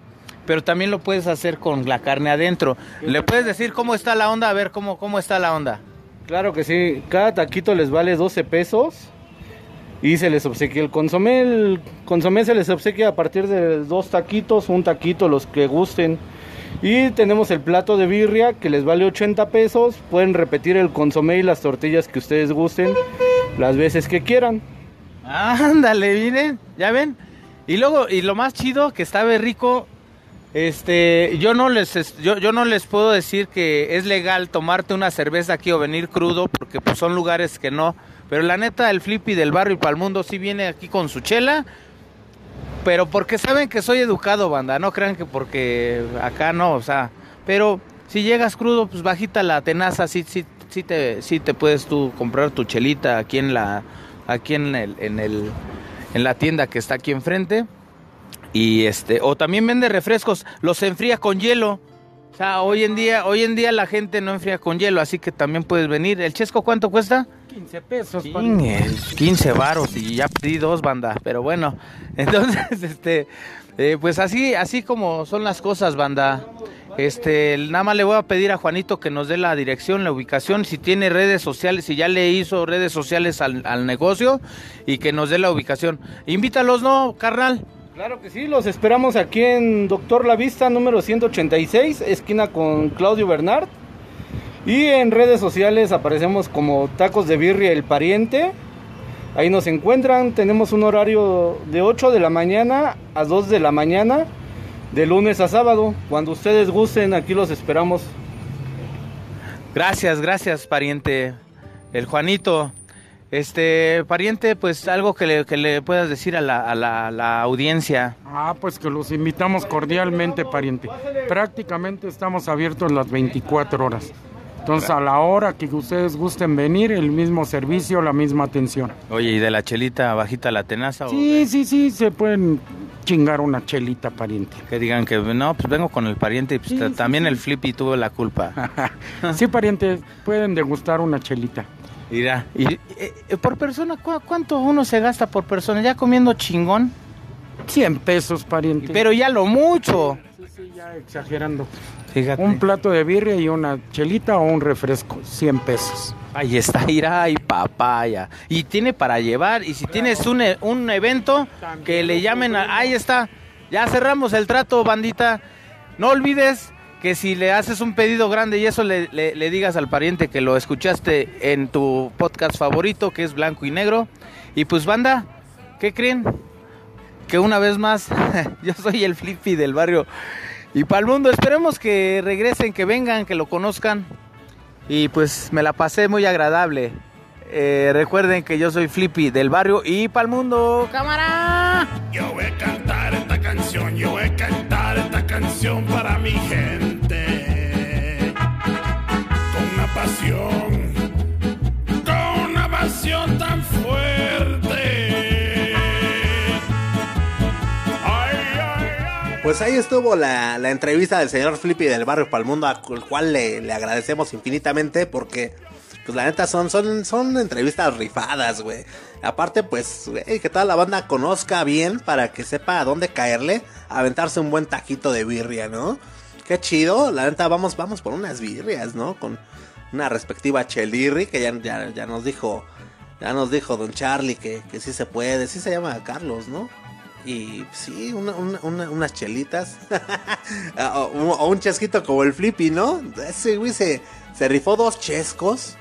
Pero también lo puedes hacer con la carne adentro. ¿Le puedes decir cómo está la onda? A ver, cómo, cómo está la onda. Claro que sí, cada taquito les vale 12 pesos y se les obsequia el consomé. El consomé se les obsequia a partir de dos taquitos, un taquito, los que gusten. Y tenemos el plato de birria que les vale 80 pesos. Pueden repetir el consomé y las tortillas que ustedes gusten las veces que quieran. Ándale, miren, ya ven. Y luego, y lo más chido que estaba rico, este, yo no les, es- yo, yo no les puedo decir que es legal tomarte una cerveza aquí o venir crudo, porque pues son lugares que no. Pero la neta, el Flippy del barrio y pa'l mundo sí viene aquí con su chela. Pero porque saben que soy educado, banda. No crean que porque acá no, o sea. Pero si llegas crudo, pues bajita la tenaza, sí, sí, sí te, sí te puedes tú comprar tu chelita aquí en la, aquí en el, en el, en la tienda que está aquí enfrente. Y este, o también vende refrescos, los enfría con hielo. O sea, hoy en día, hoy en día la gente no enfría con hielo, así que también puedes venir. ¿El chesco cuánto cuesta? 15 pesos. Chingue, 15 varos y ya pedí dos banda, pero bueno, entonces este eh, pues así así como son las cosas, banda. Este, nada más le voy a pedir a Juanito que nos dé la dirección, la ubicación, si tiene redes sociales, si ya le hizo redes sociales al, al negocio y que nos dé la ubicación. Invítalos, ¿no, carnal? Claro que sí, los esperamos aquí en Doctor La Vista, número 186, esquina con Claudio Bernard. Y en redes sociales aparecemos como Tacos de Birria El Pariente. Ahí nos encuentran, tenemos un horario de 8 de la mañana a 2 de la mañana, de lunes a sábado. Cuando ustedes gusten, aquí los esperamos. Gracias, gracias, pariente. El Juanito. Este, pariente, pues algo que le, que le puedas decir a la, a la, a la audiencia. Ah, pues que los invitamos cordialmente, pariente. Prácticamente estamos abiertos las 24 horas. Entonces, a la hora que ustedes gusten venir, el mismo servicio, la misma atención. Oye, ¿y de la chelita bajita la tenaza? o Sí, sí, sí, se pueden chingar una chelita, pariente. Que digan que no, pues vengo con el pariente y pues Sí, ta- sí, también sí. el Flippy tuvo la culpa. Sí, pariente, pueden degustar una chelita. Mira, y, eh, eh, por persona, ¿cu- ¿cuánto uno se gasta por persona? Ya comiendo chingón, 100 pesos, pariente. pero ya lo mucho. Sí, sí, ya exagerando. Fíjate. Un plato de birria y una chelita o un refresco, 100 pesos. Ahí está, irá y papaya. Y tiene para llevar. Y si tienes un, e- un evento, que le llamen a... Ahí está. Ya cerramos el trato, bandita. No olvides que si le haces un pedido grande y eso le, le- le digas al pariente que lo escuchaste en tu podcast favorito, que es Blanco y Negro. Y pues, banda, ¿qué creen? Que una vez más, yo soy el Flippy del barrio. Y para el mundo, esperemos que regresen, que vengan, que lo conozcan. Y pues me la pasé muy agradable. Eh, recuerden que yo soy Flippy del barrio y para el mundo, cámara. Yo voy a cantar esta canción, yo voy a cantar esta canción para mi gente. Con una pasión tan fuerte. Pues ahí estuvo la, la entrevista del señor Flippy del barrio Palmundo, al cual le, le agradecemos infinitamente porque, pues la neta, son, son, son entrevistas rifadas, güey. Aparte, pues, güey, que toda la banda conozca bien para que sepa a dónde caerle, aventarse un buen taquito de birria, ¿no? Qué chido, la neta, vamos, vamos por unas birrias, ¿no? Con una respectiva chelirri que ya, ya, nos dijo, ya nos dijo Don Charlie que, que sí se puede, sí se llama Carlos, ¿no? Y sí, una- una- una- unas chelitas. o, o un chesquito como el Flippy, ¿no? Ese güey se, se rifó dos chescos.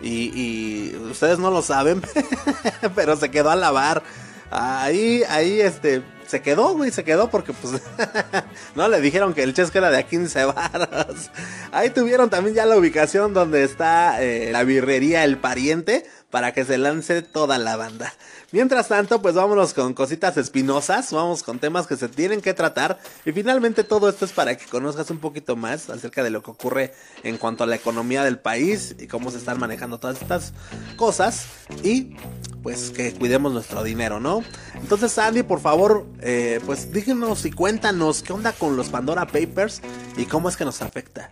Y, y ustedes no lo saben, pero se quedó a lavar. Ahí, ahí, este, se quedó, güey, se quedó porque pues no le dijeron que el chesco era de a 15 varos. Ahí tuvieron también ya la ubicación donde está eh, la birrería El Pariente para que se lance toda la banda. Mientras tanto, pues vámonos con cositas espinosas, vamos con temas que se tienen que tratar y finalmente todo esto es para que conozcas un poquito más acerca de lo que ocurre en cuanto a la economía del país y cómo se están manejando todas estas cosas y pues que cuidemos nuestro dinero, ¿no? Entonces, Andy, por favor, eh, pues díganos y cuéntanos qué onda con los Pandora Papers y cómo es que nos afecta.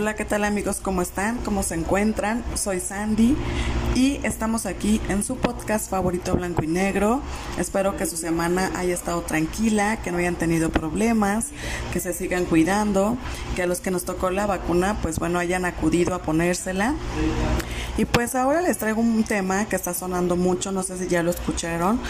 Hola, ¿qué tal amigos? ¿Cómo están? ¿Cómo se encuentran? Soy Sandy y estamos aquí en su podcast favorito blanco y negro. Espero que su semana haya estado tranquila, que no hayan tenido problemas, que se sigan cuidando, que a los que nos tocó la vacuna, pues bueno, hayan acudido a ponérsela. Y pues ahora les traigo un tema que está sonando mucho, no sé si ya lo escucharon,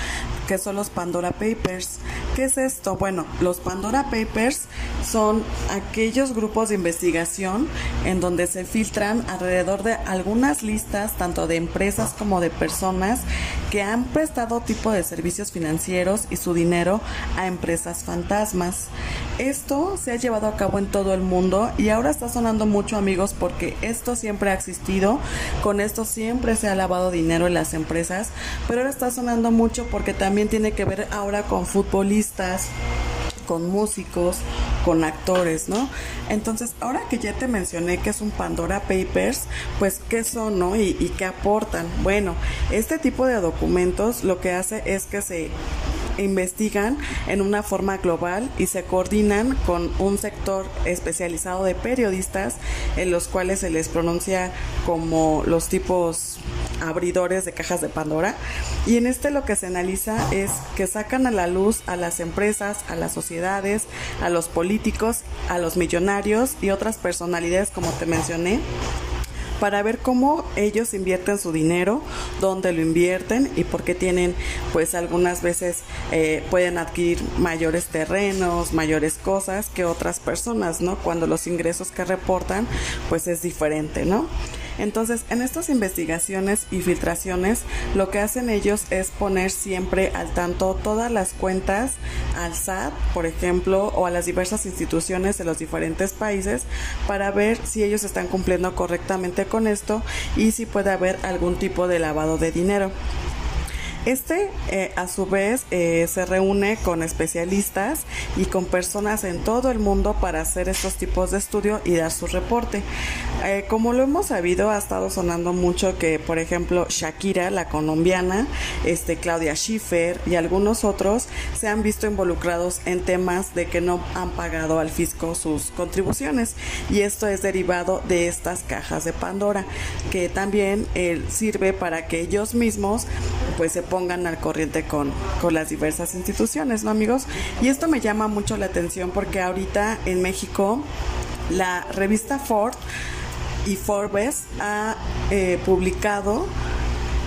que son los Pandora Papers. ¿Qué es esto? Bueno, los Pandora Papers son aquellos grupos de investigación en donde se filtran alrededor de algunas listas, tanto de empresas como de personas que han prestado tipo de servicios financieros y su dinero a empresas fantasmas. Esto se ha llevado a cabo en todo el mundo y ahora está sonando mucho amigos porque esto siempre ha existido, con esto siempre se ha lavado dinero en las empresas, pero ahora está sonando mucho porque también tiene que ver ahora con futbolistas con músicos, con actores, ¿no? Entonces, ahora que ya te mencioné que es un Pandora Papers, pues, ¿qué son, no? Y, y qué aportan. Bueno, este tipo de documentos lo que hace es que se investigan en una forma global y se coordinan con un sector especializado de periodistas en los cuales se les pronuncia como los tipos abridores de cajas de Pandora. Y en este lo que se analiza es que sacan a la luz a las empresas, a las sociedades, a los políticos, a los millonarios y otras personalidades como te mencioné para ver cómo ellos invierten su dinero, dónde lo invierten y por qué tienen, pues algunas veces eh, pueden adquirir mayores terrenos, mayores cosas que otras personas, ¿no? Cuando los ingresos que reportan, pues es diferente, ¿no? Entonces, en estas investigaciones y filtraciones, lo que hacen ellos es poner siempre al tanto todas las cuentas al SAT, por ejemplo, o a las diversas instituciones de los diferentes países para ver si ellos están cumpliendo correctamente con esto y si puede haber algún tipo de lavado de dinero. Este, eh, a su vez, eh, se reúne con especialistas y con personas en todo el mundo para hacer estos tipos de estudio y dar su reporte. Eh, como lo hemos sabido, ha estado sonando mucho que, por ejemplo, Shakira, la colombiana, este, Claudia Schiffer y algunos otros se han visto involucrados en temas de que no han pagado al fisco sus contribuciones. Y esto es derivado de estas cajas de Pandora, que también sirve para que ellos mismos pues se pongan al corriente con, con las diversas instituciones, ¿no amigos? Y esto me llama mucho la atención porque ahorita en México la revista Ford y Forbes ha eh, publicado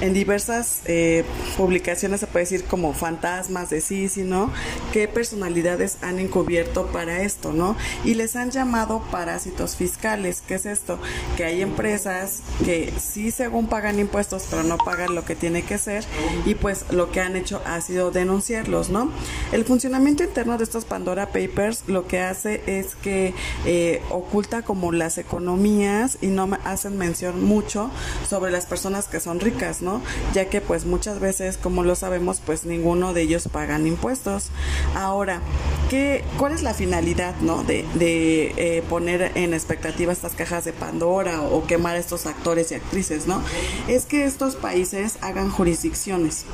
en diversas eh, publicaciones se puede decir como fantasmas de sí, ¿no? qué personalidades han encubierto para esto, ¿no? Y les han llamado parásitos fiscales. ¿Qué es esto? Que hay empresas que sí según pagan impuestos, pero no pagan lo que tiene que ser y pues lo que han hecho ha sido denunciarlos, ¿no? El funcionamiento interno de estos Pandora Papers lo que hace es que eh, oculta como las economías y no hacen mención mucho sobre las personas que son ricas, ¿no? Ya que pues muchas veces, como lo sabemos, pues ninguno de ellos pagan impuestos. Ahora, ¿qué, ¿cuál es la finalidad, no? De, eh, poner en expectativa estas cajas de Pandora o, quemar a estos actores y actrices, ¿no? Es que estos países hagan jurisdicciones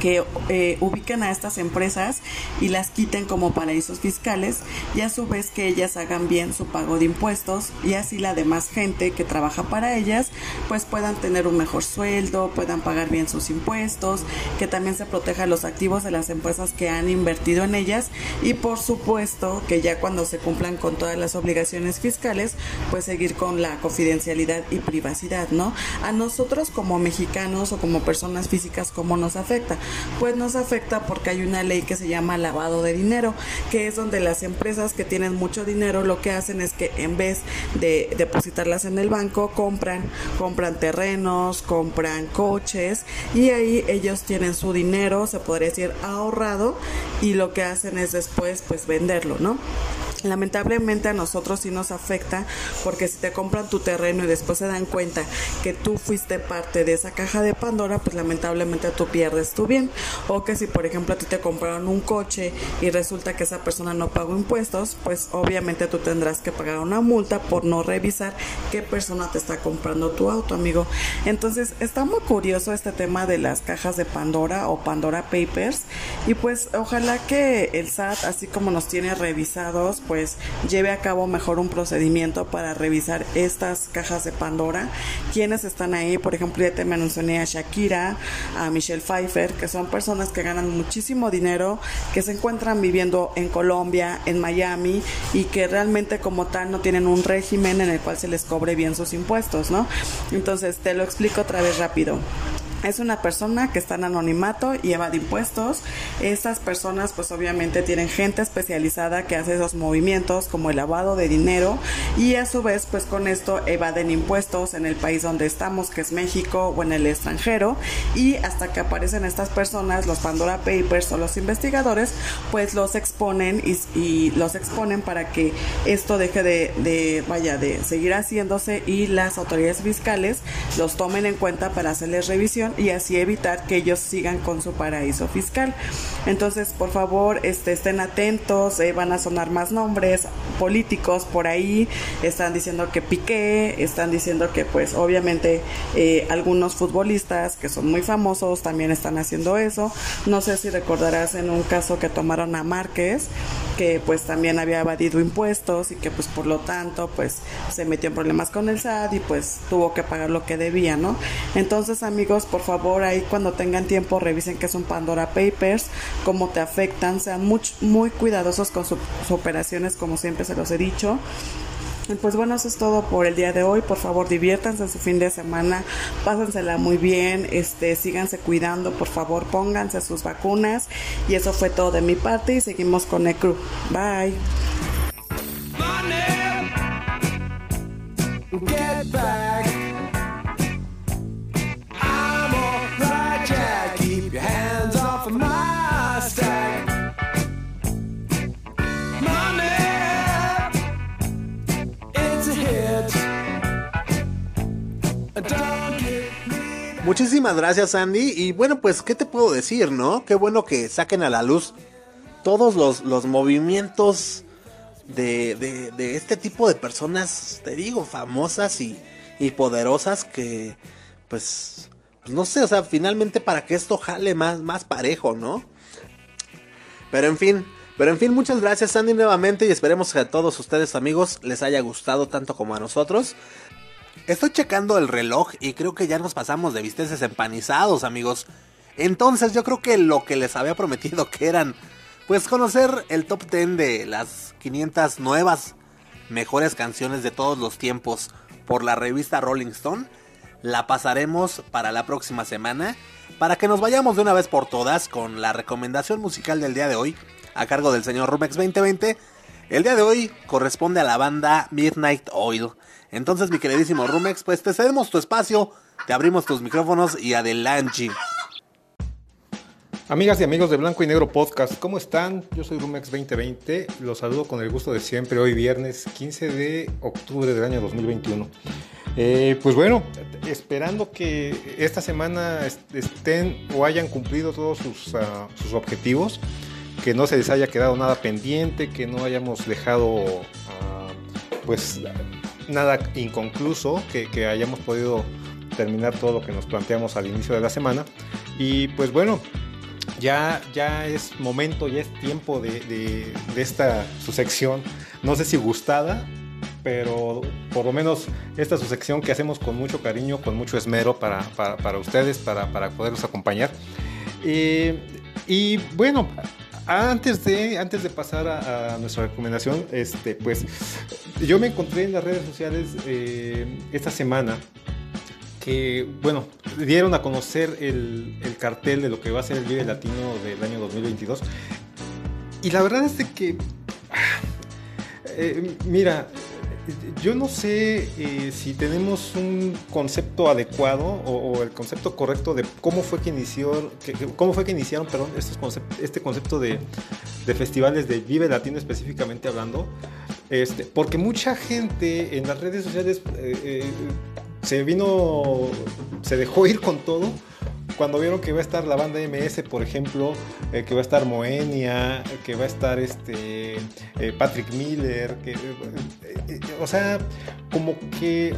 que eh, ubiquen a estas empresas y las quiten como paraísos fiscales y a su vez que ellas hagan bien su pago de impuestos y así la demás gente que trabaja para ellas pues puedan tener un mejor sueldo, puedan pagar bien sus impuestos, que también se proteja los activos de las empresas que han invertido en ellas y por supuesto que ya cuando se cumplan con todas las obligaciones fiscales, pues seguir con la confidencialidad y privacidad, ¿no? A nosotros como mexicanos o como personas físicas, ¿cómo nos afecta? pues nos afecta porque hay una ley que se llama lavado de dinero, que es donde las empresas que tienen mucho dinero lo que hacen es que en vez de depositarlas en el banco, compran, compran terrenos, compran coches y ahí ellos tienen su dinero, se podría decir ahorrado y lo que hacen es después pues venderlo, ¿no? Lamentablemente a nosotros sí nos afecta porque si te compran tu terreno y después se dan cuenta que tú fuiste parte de esa caja de Pandora, pues lamentablemente tú pierdes tu bien. O que si por ejemplo a ti te compraron un coche y resulta que esa persona no pagó impuestos, pues obviamente tú tendrás que pagar una multa por no revisar qué persona te está comprando tu auto, amigo. Entonces está muy curioso este tema de las cajas de Pandora o Pandora Papers y pues ojalá que el SAT, así como nos tiene revisados, pues lleve a cabo mejor un procedimiento para revisar estas cajas de Pandora. Quienes están ahí, por ejemplo, ya te mencioné a Shakira, a Michelle Pfeiffer, que son personas que ganan muchísimo dinero, que se encuentran viviendo en Colombia, en Miami y que realmente como tal no tienen un régimen en el cual se les cobre bien sus impuestos, ¿no? Entonces te lo explico otra vez rápido es una persona que está en anonimato y evade impuestos. Estas personas pues obviamente tienen gente especializada que hace esos movimientos como el lavado de dinero y a su vez pues con esto evaden impuestos en el país donde estamos que es México o en el extranjero y hasta que aparecen estas personas los Pandora Papers o los investigadores pues los exponen y, los exponen para que esto deje de, de vaya de seguir haciéndose y las autoridades fiscales los tomen en cuenta para hacerles revisión y así evitar que ellos sigan con su paraíso fiscal. Entonces, por favor, este, estén atentos, eh, van a sonar más nombres políticos por ahí, están diciendo que Piqué, están diciendo que pues obviamente eh, algunos futbolistas que son muy famosos también están haciendo eso. No sé si recordarás en un caso que tomaron a Márquez, que pues también había evadido impuestos y que pues por lo tanto pues se metió en problemas con el SAT y pues tuvo que pagar lo que debía, ¿no? Entonces amigos, por favor ahí cuando tengan tiempo revisen qué son Pandora Papers, cómo te afectan, sean muy, muy cuidadosos con sus operaciones como siempre se los he dicho. Pues bueno, eso es todo por el día de hoy. Por favor, diviértanse en su fin de semana, pásensela muy bien, este, síganse cuidando, por favor, pónganse sus vacunas. Y eso fue todo de mi parte y seguimos con el crew. Bye. Back. Muchísimas gracias, Andy. Y bueno, pues, ¿qué te puedo decir, no? Qué bueno que saquen a la luz todos los, los movimientos de, de, este tipo de personas, te digo, famosas y, y poderosas que, pues, pues, no sé, o sea, finalmente para que esto jale más, más parejo, ¿no? Pero en fin, pero en fin, muchas gracias Andy nuevamente y esperemos que a todos ustedes amigos les haya gustado tanto como a nosotros. Estoy checando el reloj y creo que ya nos pasamos de bisteces empanizados amigos. Entonces yo creo que lo que les había prometido que eran pues conocer el top 10 de las 500 nuevas mejores canciones de todos los tiempos por la revista Rolling Stone, la pasaremos para la próxima semana para que nos vayamos de una vez por todas con la recomendación musical del día de hoy a cargo del señor Rumex 2020. El día de hoy corresponde a la banda Midnight Oil. Entonces, mi queridísimo Rumex, pues te cedemos tu espacio, te abrimos tus micrófonos y adelante. Amigas y amigos de Blanco y Negro Podcast, ¿cómo están? Yo soy Rumex 2020, los saludo con el gusto de siempre, hoy viernes 15 de octubre del año 2021. Eh, pues bueno, esperando que esta semana est- estén o hayan cumplido todos sus, ah, sus objetivos, que no se les haya quedado nada pendiente, que no hayamos dejado ah, pues nada inconcluso, que, hayamos podido terminar todo lo que nos planteamos al inicio de la semana. Y pues bueno, ya, ya es momento, ya es tiempo de esta su sección, no sé si gustada, pero por lo menos esta su sección que hacemos con mucho cariño, con mucho esmero para, para, para ustedes, para, para poderlos acompañar. Eh, y bueno, antes de, antes de pasar a, nuestra recomendación, este, pues yo me encontré en las redes sociales eh, esta semana que, bueno, dieron a conocer el, el cartel de lo que va a ser el Vive Latino del año 2022. Y la verdad es que, ah, eh, mira, yo no sé eh, si tenemos un concepto adecuado o, el concepto correcto de cómo fue que inició, cómo fue que iniciaron, perdón, estos concep- este concepto de, de festivales de Vive Latino específicamente hablando, este, porque mucha gente en las redes sociales eh, eh, se vino, se dejó ir con todo cuando vieron que va a estar la banda MS, por ejemplo, eh, que va a estar Moenia, que va a estar este eh, Patrick Miller, que, eh, o sea, como que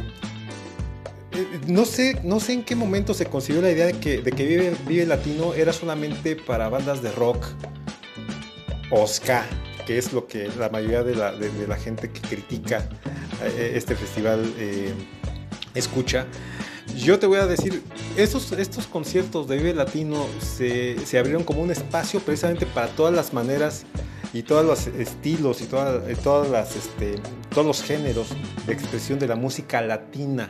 no sé, no sé en qué momento se concibió la idea de que, Vive, Latino era solamente para bandas de rock o ska, que es lo que la mayoría de la, gente que critica este festival escucha. Yo te voy a decir, estos, estos conciertos de Vive Latino se, se abrieron como un espacio precisamente para todas las maneras y todos los estilos y todas, todas las, este, todos los géneros de expresión de la música latina.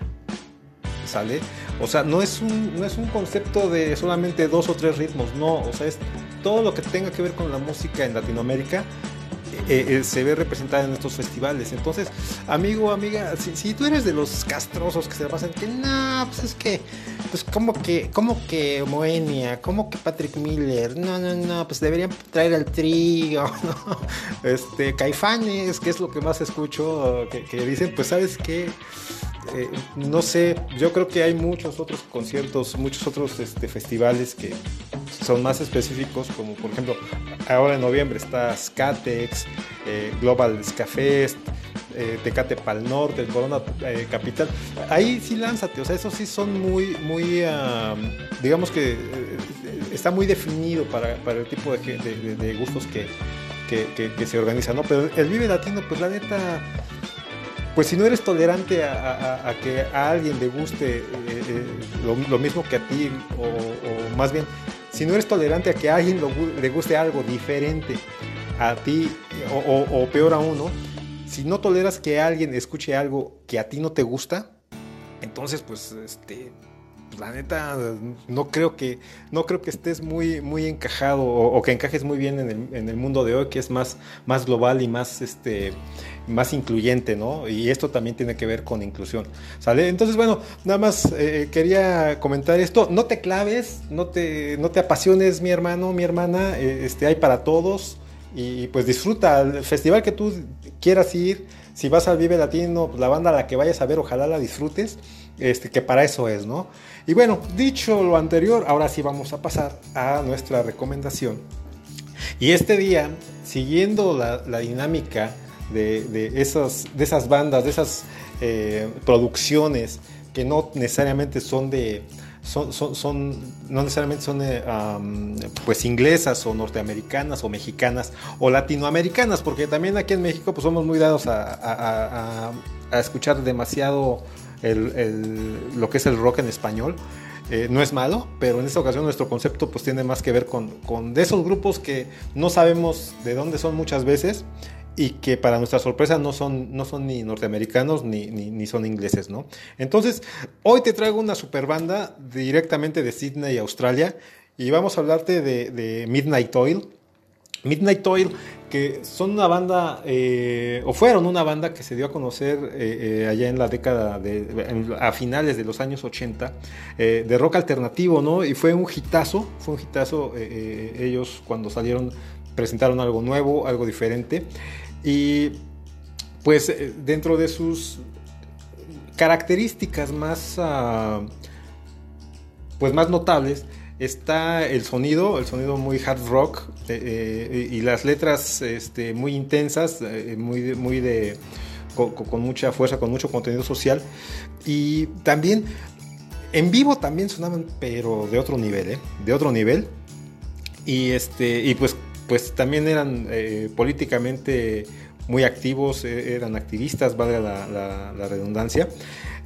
¿Sale? O sea, no es, un, no es un concepto de solamente dos o tres ritmos, no. O sea, es todo lo que tenga que ver con la música en Latinoamérica eh, eh, se ve representada en estos festivales. Entonces, amigo, amiga, si, tú eres de los castrosos que se pasan, que no, pues es que, pues como que, como que Moenia, como que Patrick Miller, no, no, no, pues deberían traer al trío, ¿no? Este, Caifanes, que es lo que más escucho, que, dicen, pues sabes que no sé, yo creo que hay muchos otros conciertos, muchos otros este, festivales que son más específicos, como por ejemplo, ahora en noviembre está Skatex, eh, Global Ska Fest, eh, Tecate Pal Norte, el Corona eh, Capital. Ahí sí lánzate, o sea, esos sí son muy, muy, digamos que está muy definido para, para el tipo de, gustos que, que, se organizan, ¿no? Pero el Vive Latino, pues la neta pues si no eres tolerante a, que a alguien le guste lo, mismo que a ti, o más bien, si no eres tolerante a que a alguien le guste algo diferente a ti, o, o- peor aún, ¿no? si no toleras que alguien escuche algo que a ti no te gusta, entonces pues este la neta no creo que no creo que estés muy muy encajado o, que encajes muy bien en el, en el mundo de hoy que es más más global y más este más incluyente, ¿no? Y esto también tiene que ver con inclusión, ¿sale? Entonces, bueno, nada más eh, quería comentar esto. No te claves, no te, no te apasiones, mi hermano, mi hermana, eh, este, hay para todos. Y pues disfruta el festival que tú quieras ir. Si vas al Vive Latino, pues, la banda a la que vayas a ver, ojalá la disfrutes, este, que para eso es, ¿no? Y bueno, dicho lo anterior, ahora sí vamos a pasar a nuestra recomendación. Y este día, siguiendo la, dinámica de, de esas, de esas bandas, de esas eh, producciones que no necesariamente son de. Son, son, no necesariamente son eh, pues inglesas o norteamericanas o mexicanas o latinoamericanas porque también aquí en México pues somos muy dados a- a escuchar demasiado lo que es el rock en español eh, no es malo, pero en esta ocasión nuestro concepto pues tiene más que ver con, con de esos grupos que no sabemos de dónde son muchas veces y que para nuestra sorpresa no son, no son ni norteamericanos ni, ni, son ingleses, ¿no? Entonces, hoy te traigo una super banda directamente de Sydney, Australia, y vamos a hablarte de Midnight Oil. Midnight Oil, que son una banda, eh, o fueron una banda que se dio a conocer eh, eh, allá en la década de, a finales de los años 80, eh, de rock alternativo, ¿no? Y fue un hitazo, fue un hitazo, ellos cuando salieron presentaron algo nuevo, algo diferente, y pues dentro de sus características más, ah, pues más notables, está el sonido, el sonido muy hard rock eh, eh, y las letras este, muy intensas, eh, muy, de- muy de, con, con- con mucha fuerza, con mucho contenido social. Y también en vivo también sonaban, pero de otro nivel, ¿eh? de otro nivel. Y, este, y pues, pues también eran eh, políticamente muy activos, eh, eran activistas, valga la, la- la redundancia.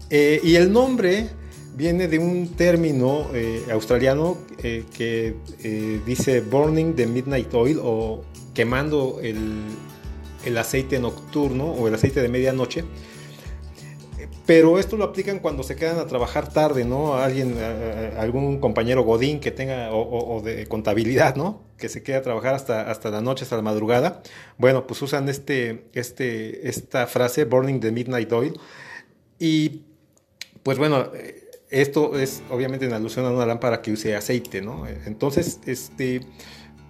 Eh, y el nombre viene de un término eh, australiano eh, que eh, dice burning the midnight oil o quemando el, el aceite nocturno o el aceite de medianoche. pero esto lo aplican cuando se quedan a trabajar tarde, ¿no? Alguien, algún compañero Godín que tenga, o, de contabilidad, ¿no? Que se queda a trabajar hasta, hasta la noche, hasta la madrugada. Bueno, pues usan este, este, esta frase, Burning the Midnight Oil. Y pues bueno, esto es obviamente en alusión a una lámpara que use aceite, ¿no? Entonces, este,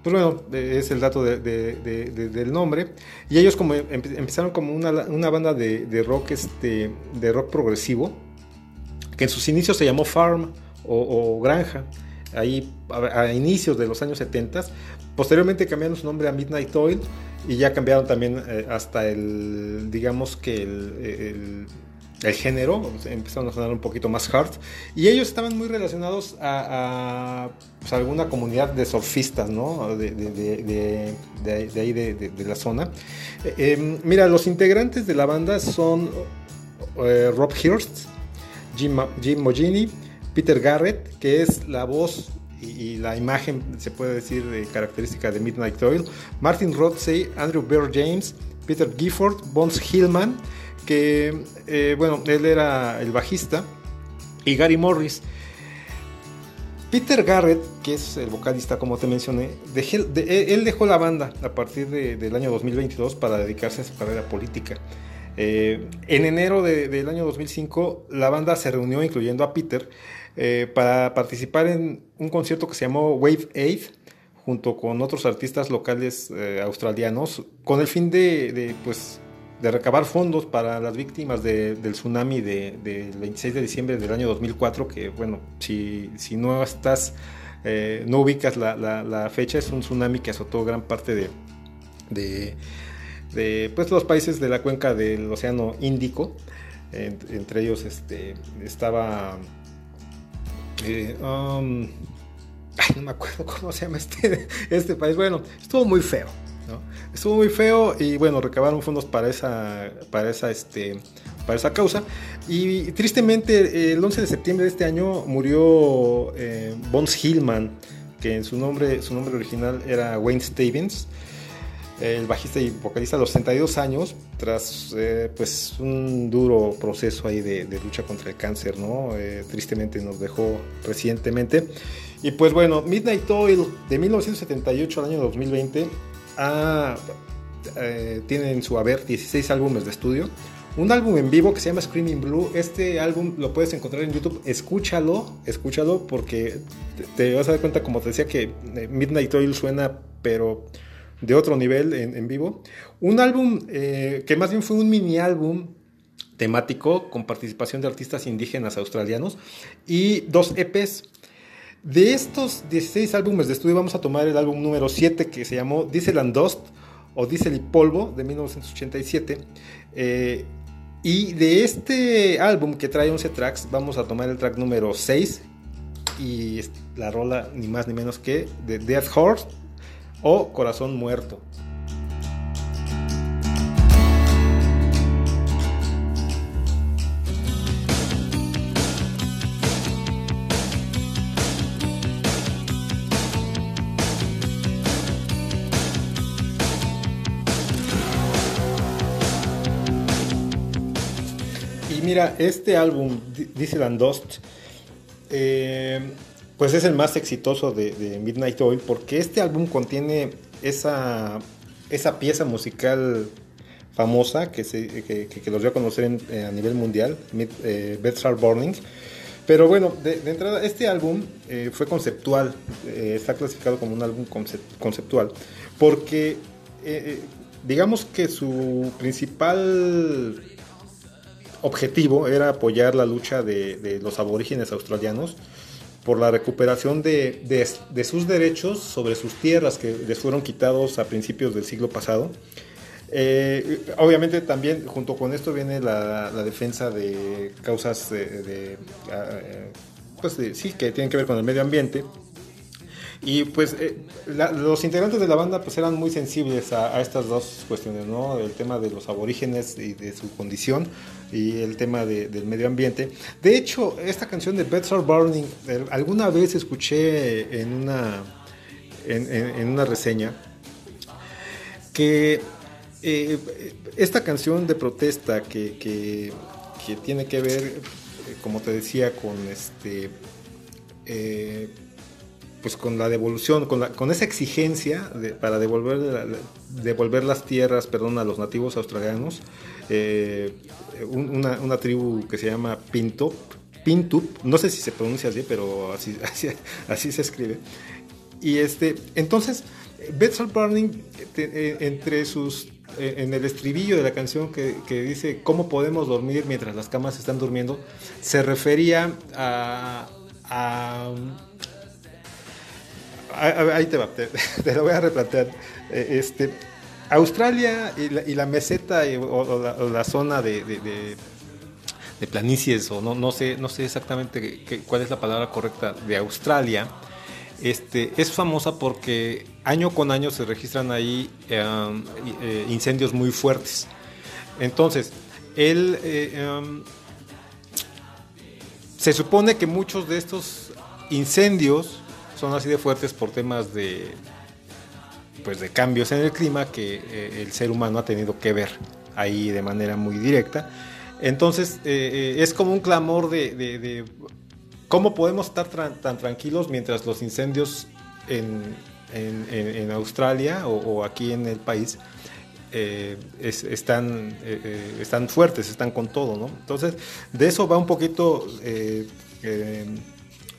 pues bueno, es el dato de- de- de- de- del nombre. Y ellos como empe- empezaron como una, una banda de, rock, este, de rock progresivo, que en sus inicios se llamó Farm o, Granja, ahí a, inicios de los años 70. Posteriormente cambiaron su nombre a Midnight Oil y ya cambiaron también eh, hasta el, digamos que el- el género, empezaron a sonar un poquito más hard. Y ellos estaban muy relacionados a, pues, alguna comunidad de surfistas, ¿no? De, ahí de, la zona. Eh, eh, mira, los integrantes de la banda son eh, Rob Hirst, Jim, Jim Mogini, Peter Garrett, que es la voz y, la imagen, se puede decir, eh, característica de Midnight Oil, Martin Rothsey, Andrew Bear James, Peter Gifford, Bones Hillman, que, eh, bueno, él era el bajista, y Gary Morris. Peter Garrett, que es el vocalista, como te mencioné, de- él dejó la banda a partir de- del año 2022 para dedicarse a su carrera política. Eh, en enero de- del año 2005, la banda se reunió, incluyendo a Peter, eh, para participar en un concierto que se llamó Wave Aid, junto con otros artistas locales eh, australianos, con el fin de, de, pues, de recabar fondos para las víctimas de- del tsunami de- del 26 de diciembre del año 2004, que bueno, si, si no estás, eh, no ubicas la, la- fecha, es un tsunami que azotó gran parte de, de, de, pues, los países de la cuenca del Océano Índico, En- entre ellos este, estaba... eh, um, ay, no me acuerdo cómo se llama este, este país. Bueno, estuvo muy feo. ¿no? Estuvo muy feo y bueno, recabaron fondos para esa, para esa, este, para esa causa. Y tristemente, el 11 de septiembre de este año murió eh, Bones Hillman, que en su nombre, su nombre original era Wayne Stevens el bajista y vocalista a los 62 años, tras eh, pues un duro proceso ahí de, de lucha contra el cáncer, ¿no? Eh, tristemente nos dejó recientemente. Y pues bueno, Midnight Oil de 1978 al año 2020 ha, eh, tiene en su haber 16 álbumes de estudio. Un álbum en vivo que se llama Screaming Blue. Este álbum lo puedes encontrar en YouTube. Escúchalo, escúchalo porque te, te vas a dar cuenta, como te decía, que eh, Midnight Oil suena, pero de otro nivel en, en vivo. Un álbum eh, que más bien fue un mini álbum temático con participación de artistas indígenas australianos y dos EPs. De estos 16 álbumes de estudio vamos a tomar el álbum número 7 que se llamó Diesel and Dust o Diesel y Polvo de 1987. Eh, y de este álbum que trae 11 tracks vamos a tomar el track número 6 y la rola ni más ni menos que de Death Horse o Corazón Muerto. Mira, este álbum, Diesel and Dust, eh, pues es el más exitoso de, Midnight Oil porque este álbum contiene esa, esa pieza musical famosa que, se, que, los dio a conocer eh, a nivel mundial, Mid, eh, Burning. Pero bueno, de, entrada, este álbum eh, fue conceptual, está clasificado como un álbum concep- conceptual, porque digamos que su principal objetivo era apoyar la lucha de, los aborígenes australianos por la recuperación de, sus derechos sobre sus tierras que les fueron quitados a principios del siglo pasado. Eh, obviamente también junto con esto viene la, defensa de causas de, de, ah, eh, pues sí que tienen que ver con el medio ambiente y pues eh, los integrantes de la banda pues eran muy sensibles a, estas dos cuestiones, ¿no? El tema de los aborígenes y de su condición y el tema de- del medio ambiente. De hecho, esta canción de Beds Are Burning, alguna vez escuché en una, en, una reseña que eh, esta canción de protesta que, que- tiene que ver, eh, como te decía, con este, pues con la devolución, con, con esa exigencia para devolver, devolver las tierras, perdón, a los nativos australianos. Eh, un- una, una tribu que se llama Pinto, Pintup, no sé si se pronuncia así, pero así, así, se escribe. Y este, entonces, Betsal Burning, te- eh, entre sus, eh, en el estribillo de la canción que, que dice cómo podemos dormir mientras las camas están durmiendo, se refería a- a- ahí te va, te, lo voy a replantear. Eh, Este, Australia y la, y la meseta y- o, la, zona de, de- planicies, o no, no sé, no sé exactamente qué- cuál es la palabra correcta, de Australia, este, es famosa porque año con año se registran ahí eh, incendios muy fuertes. Entonces, él, eh, um, se supone que muchos de estos incendios son así de fuertes por temas de, pues de cambios en el clima que eh, el ser humano ha tenido que ver ahí de manera muy directa. Entonces eh, eh, es como un clamor de, cómo podemos estar tan tranquilos mientras los incendios en, en- en- Australia o, aquí en el país es- están, están fuertes, están con todo, ¿no? Entonces de eso va un poquito...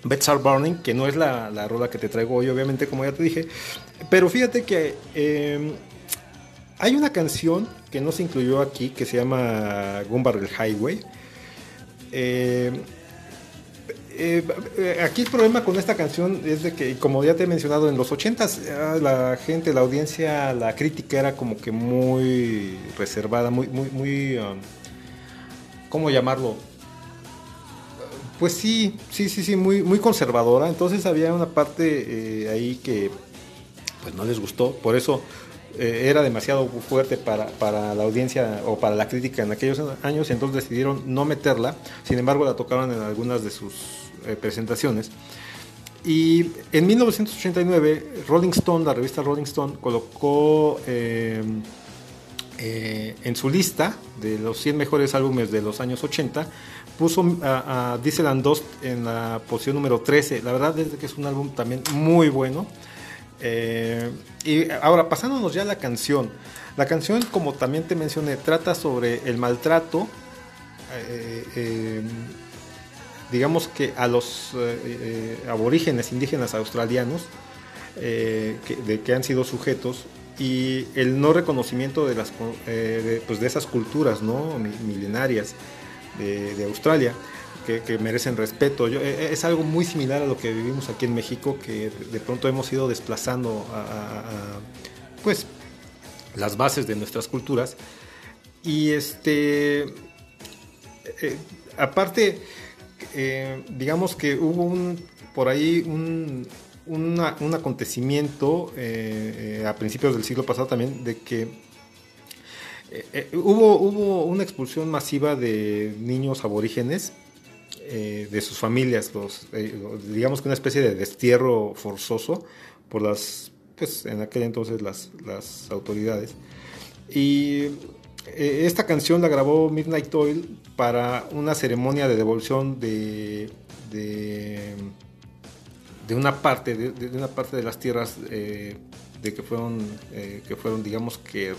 Beds Are Burning, que no es la, la rola que te traigo hoy, obviamente, como ya te dije. Pero fíjate que eh, hay una canción que no se incluyó aquí, que se llama Gumbarrel Highway. Eh, eh, eh, aquí el problema con esta canción es de que, como ya te he mencionado, en los 80s ah, la gente, la audiencia, la crítica era como que muy reservada, muy, muy, muy, um, ¿cómo llamarlo? Pues sí, sí, sí, sí, muy, muy conservadora. Entonces había una parte eh, ahí que pues no les gustó. Por eso eh, era demasiado fuerte para, para la audiencia o para la crítica en aquellos años. Entonces decidieron no meterla. Sin embargo, la tocaron en algunas de sus eh, presentaciones. Y en 1989, Rolling Stone, la revista Rolling Stone, colocó en su lista de los 100 mejores álbumes de los años 80, puso a, a Diesel and Dust en la posición número 13. La verdad es que es un álbum también muy bueno. Eh, y ahora, pasándonos ya a la canción. La canción, como también te mencioné, trata sobre el maltrato. eh, eh, digamos que a los aborígenes indígenas australianos que, de que han sido sujetos y el no reconocimiento de las pues de esas culturas no Mi- milenarias de, Australia que, merecen respeto. Yo- eh, es algo muy similar a lo que vivimos aquí en México que de pronto hemos ido desplazando a, pues las bases de nuestras culturas. Y este eh, aparte eh, digamos que hubo un por ahí un, un acontecimiento eh, a principios del siglo pasado también de que eh, eh, hubo, una expulsión masiva de niños aborígenes eh, de sus familias, digamos que una especie de destierro forzoso por las, pues en aquel entonces las, autoridades. Y esta canción la grabó Midnight Oil para una ceremonia de devolución de, una parte de, las tierras de que fueron que fueron digamos que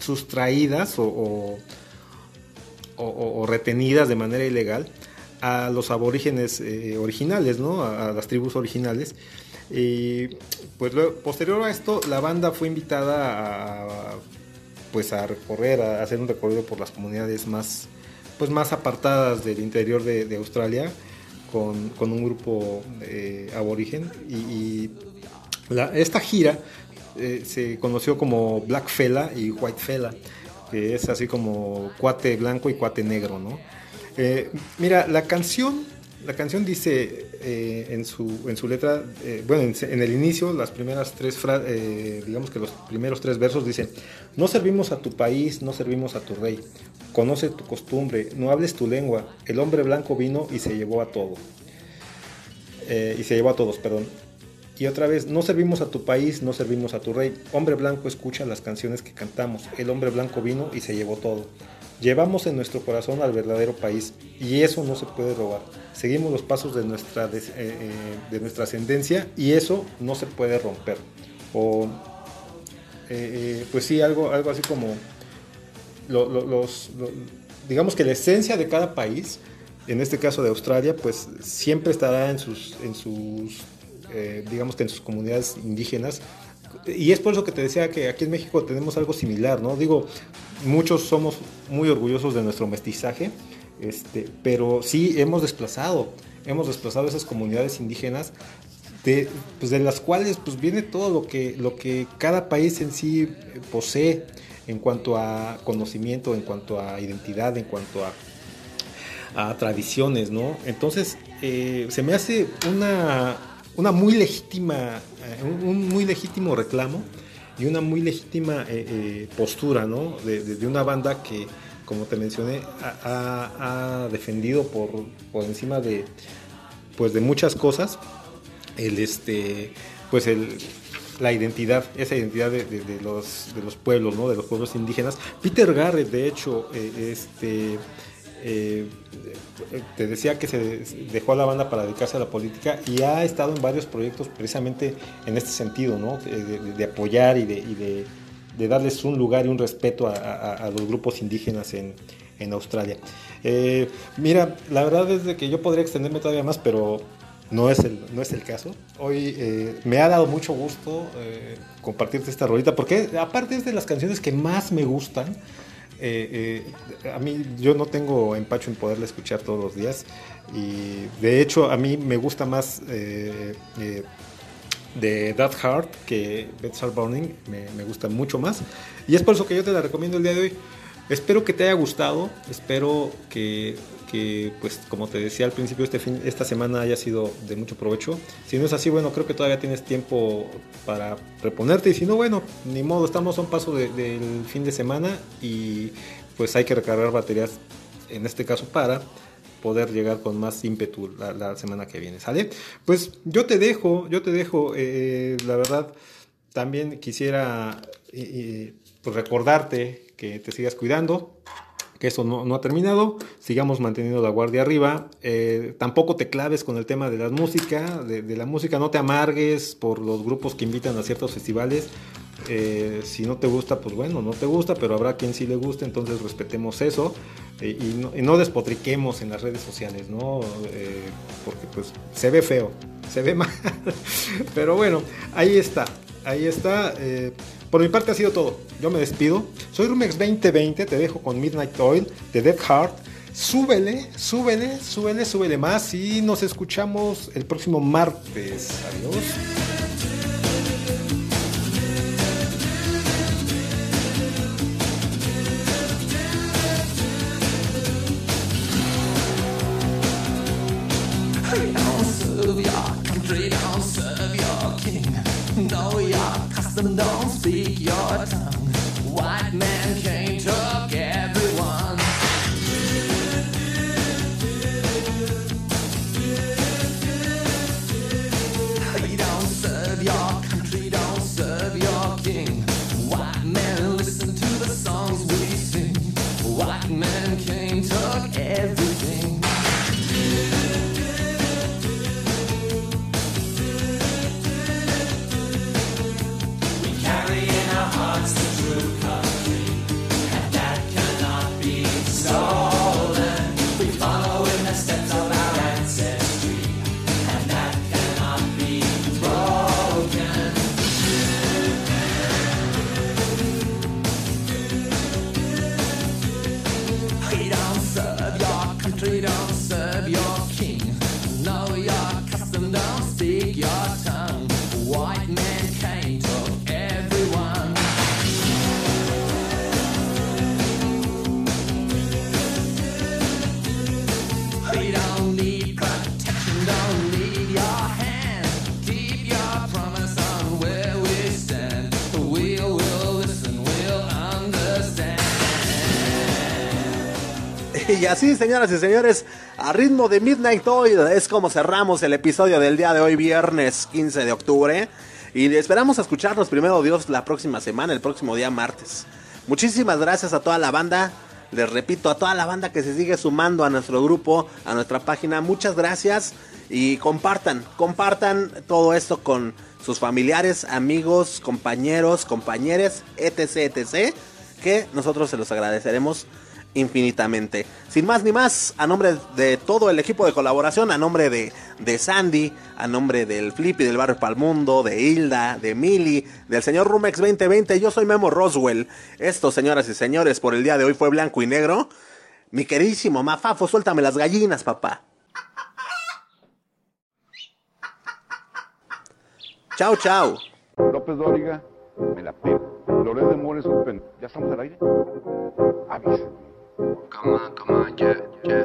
sustraídas o, retenidas de manera ilegal a los aborígenes eh, originales, ¿no? A, las tribus originales. Y pues posterior a esto, la banda fue invitada a, pues a recorrer, a hacer un recorrido por las comunidades más, pues más apartadas del interior de, Australia con, un grupo eh, aborigen. Y, esta gira eh, se conoció como Black Fella y White Fella, que es así como cuate blanco y cuate negro, ¿no? Eh, mira, la canción, la canción dice eh, en, su, en su letra, bueno, en, el inicio, las primeras tres digamos que los primeros tres versos dicen, no servimos a tu país, no servimos a tu rey, conoce tu costumbre, no hables tu lengua, el hombre blanco vino y se llevó a todo. Y se llevó a todos, perdón. Y otra vez, no servimos a tu país, no servimos a tu rey. Hombre blanco escucha las canciones que cantamos. El hombre blanco vino y se llevó todo. Llevamos en nuestro corazón al verdadero país y eso no se puede robar. Seguimos los pasos de nuestra, eh, eh, de nuestra ascendencia y eso no se puede romper. O, eh, pues sí, algo, algo así como lo- lo- los, lo- digamos que la esencia de cada país, en este caso de Australia, pues siempre estará en sus, en sus eh, digamos que en sus comunidades indígenas. Y es por eso que te decía que aquí en México tenemos algo similar, ¿no? Digo, muchos somos muy orgullosos de nuestro mestizaje, este, pero sí hemos desplazado, hemos desplazado esas comunidades indígenas de, pues de las cuales pues viene todo lo que, lo que cada país en sí eh, posee en cuanto a conocimiento, en cuanto a identidad, en cuanto a, a tradiciones, ¿no? Entonces, eh, se me hace una, una muy legítima, eh, un, muy legítimo reclamo y una muy legítima eh, eh, postura, ¿no? De, de- una banda que, como te mencioné, ha, ha- defendido por, por encima de, pues de muchas cosas, el este, pues el, la identidad, esa identidad de, de- los, los pueblos, ¿no? De los pueblos indígenas. Peter Garrett, de hecho, este, eh, te decía que se dejó a la banda para dedicarse a la política y ha estado en varios proyectos precisamente en este sentido, ¿no? De, de- de apoyar y, de, y de- darles un lugar y un respeto a, a- a los grupos indígenas en, en Australia. Eh, mira, la verdad es de que yo podría extenderme todavía más, pero no es el, no es el caso. Hoy eh, me ha dado mucho gusto eh, compartirte esta rolita, porque aparte es de las canciones que más me gustan. Eh, eh, a mí yo no tengo empacho en poderla escuchar todos los días y de hecho a mí me gusta más eh, de That Heart que Beds Burning, me gusta mucho más y es por eso que yo te la recomiendo el día de hoy. Espero que te haya gustado, espero que, que, pues como te decía al principio, este fin, esta semana haya sido de mucho provecho. Si no es así, bueno, creo que todavía tienes tiempo para reponerte y si no, bueno, ni modo, estamos a un paso de- del fin de semana y pues hay que recargar baterías, en este caso para poder llegar con más ímpetu la, semana que viene, ¿sale? Pues yo te dejo, yo te dejo, eh, la verdad, también quisiera eh, eh, pues recordarte que te sigas cuidando, que eso no, ha terminado, sigamos manteniendo la guardia arriba, eh, tampoco te claves con el tema de la música, de, la música. No te amargues por los grupos que invitan a ciertos festivales, eh, si no te gusta, pues bueno, no te gusta, pero habrá quien sí le guste, entonces respetemos eso. Eh, y, no, despotriquemos en las redes sociales, ¿no? Porque pues se ve feo, se ve mal, pero bueno, ahí está, ahí está. Por mi parte ha sido todo. Yo me despido. Soy Rumex 2020. Te dejo con Midnight Oil de Dead Heart. Súbele, súbele, súbele, súbele más. Y nos escuchamos el próximo martes. Adiós. Custom, don't speak your tongue. White man Y así, señoras y señores, a ritmo de Midnight Oil es como cerramos el episodio del día de hoy, viernes 15 de octubre. Y esperamos escucharnos primero Dios la próxima semana, el próximo día martes. Muchísimas gracias a toda la banda. Les repito, a toda la banda que se sigue sumando a nuestro grupo, a nuestra página, muchas gracias y compartan, compartan todo esto con sus familiares, amigos, compañeros, compañeres, etc, etc, que nosotros se los agradeceremos infinitamente. Sin más ni más, a nombre de todo el equipo de colaboración, a nombre de, de Sandy, a nombre del Flippy del Barrio Palmundo, de Hilda, de Mili, del señor Rumex 2020, yo soy Memo Roswell. Esto, señoras y señores, por el día de hoy fue blanco y negro. Mi queridísimo Mafafo, suéltame las gallinas, papá. Chao, chao. López Dóriga, me la pego. Loret de Mores. ¿Ya estamos al aire? Avísenme. Come on, come on, yeah, yeah,